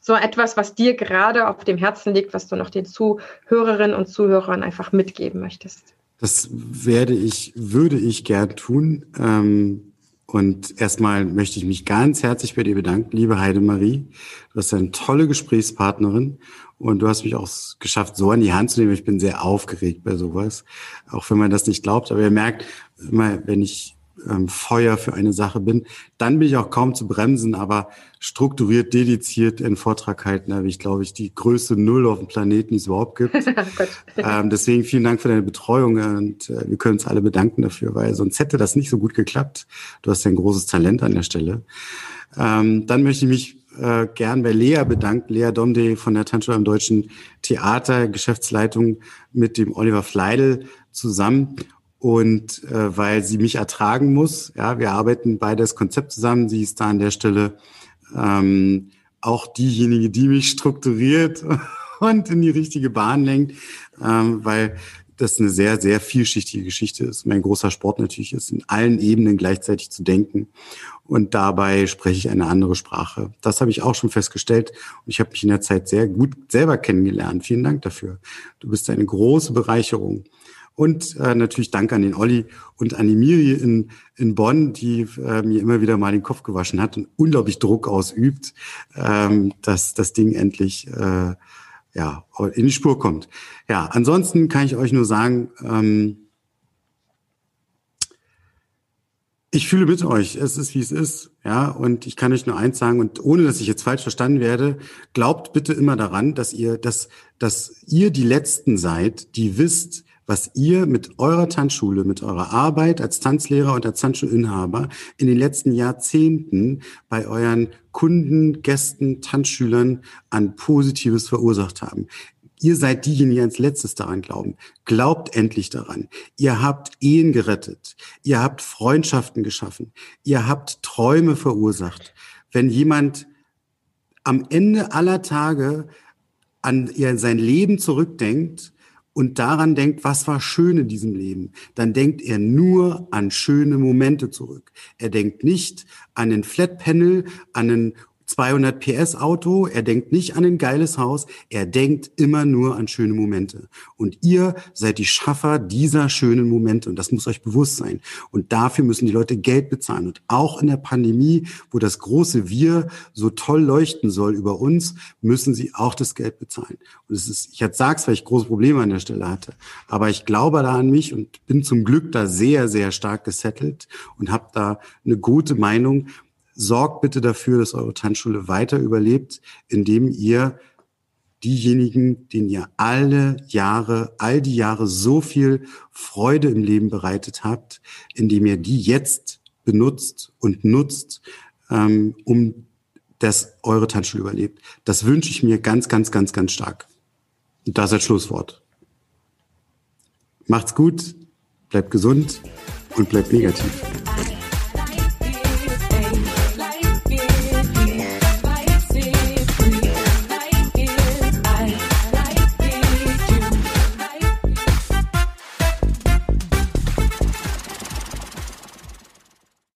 So etwas, was dir gerade auf dem Herzen liegt, was du noch den Zuhörerinnen und Zuhörern einfach mitgeben möchtest. Das werde ich, würde ich gern tun. Ähm, und erstmal möchte ich mich ganz herzlich bei dir bedanken, liebe Heidemarie. Du hast eine tolle Gesprächspartnerin und du hast mich auch geschafft, so an die Hand zu nehmen. Ich bin sehr aufgeregt bei sowas, auch wenn man das nicht glaubt. Aber ihr merkt immer, wenn ich ähm, Feuer für eine Sache bin, dann bin ich auch kaum zu bremsen, aber strukturiert, dediziert einen Vortrag halten, habe ich, glaube ich, die größte Null auf dem Planeten, die es überhaupt gibt. ähm, deswegen vielen Dank für deine Betreuung und äh, wir können uns alle bedanken dafür, weil sonst hätte das nicht so gut geklappt. Du hast ja ein großes Talent an der Stelle. Ähm, dann möchte ich mich äh, gern bei Lea bedanken, Lea Domde von der Tanzschule am Deutschen Theater, Geschäftsleitung mit dem Oliver Fleidel zusammen und äh, weil sie mich ertragen muss. Ja, wir arbeiten beide das Konzept zusammen. Sie ist da an der Stelle ähm, auch diejenige, die mich strukturiert und in die richtige Bahn lenkt, ähm, weil das eine sehr, sehr vielschichtige Geschichte ist. Mein großer Sport natürlich ist, in allen Ebenen gleichzeitig zu denken. Und dabei spreche ich eine andere Sprache. Das habe ich auch schon festgestellt. Und ich habe mich in der Zeit sehr gut selber kennengelernt. Vielen Dank dafür. Du bist eine große Bereicherung. Und äh, natürlich Dank an den Olli und an die Miri in, in Bonn, die äh, mir immer wieder mal den Kopf gewaschen hat und unglaublich Druck ausübt, ähm, dass das Ding endlich äh, ja, in die Spur kommt. Ja, ansonsten kann ich euch nur sagen, ähm, ich fühle mit euch. Es ist, wie es ist. Ja, und ich kann euch nur eins sagen, und ohne dass ich jetzt falsch verstanden werde, glaubt bitte immer daran, dass ihr, dass, dass ihr die Letzten seid, die wisst, was ihr mit eurer Tanzschule, mit eurer Arbeit als Tanzlehrer und als Tanzschulinhaber in den letzten Jahrzehnten bei euren Kunden, Gästen, Tanzschülern an Positives verursacht haben. Ihr seid diejenigen, die als letztes daran glauben. Glaubt endlich daran. Ihr habt Ehen gerettet. Ihr habt Freundschaften geschaffen. Ihr habt Träume verursacht. Wenn jemand am Ende aller Tage an sein Leben zurückdenkt und daran denkt, was war schön in diesem Leben, dann denkt er nur an schöne Momente zurück. Er denkt nicht an den Flat Panel, an einen 200 PS Auto, er denkt nicht an ein geiles Haus, er denkt immer nur an schöne Momente. Und ihr seid die Schaffer dieser schönen Momente und das muss euch bewusst sein. Und dafür müssen die Leute Geld bezahlen. Und auch in der Pandemie, wo das große Wir so toll leuchten soll über uns, müssen sie auch das Geld bezahlen. Und es ist, ich sag's, weil ich große Probleme an der Stelle hatte, aber ich glaube da an mich und bin zum Glück da sehr, sehr stark gesettelt und habe da eine gute Meinung sorgt bitte dafür, dass eure Tanzschule weiter überlebt, indem ihr diejenigen, denen ihr alle Jahre, all die Jahre so viel Freude im Leben bereitet habt, indem ihr die jetzt benutzt und nutzt, ähm, um dass eure Tanzschule überlebt. Das wünsche ich mir ganz, ganz, ganz, ganz stark. Und das ist das Schlusswort. Macht's gut, bleibt gesund und bleibt negativ.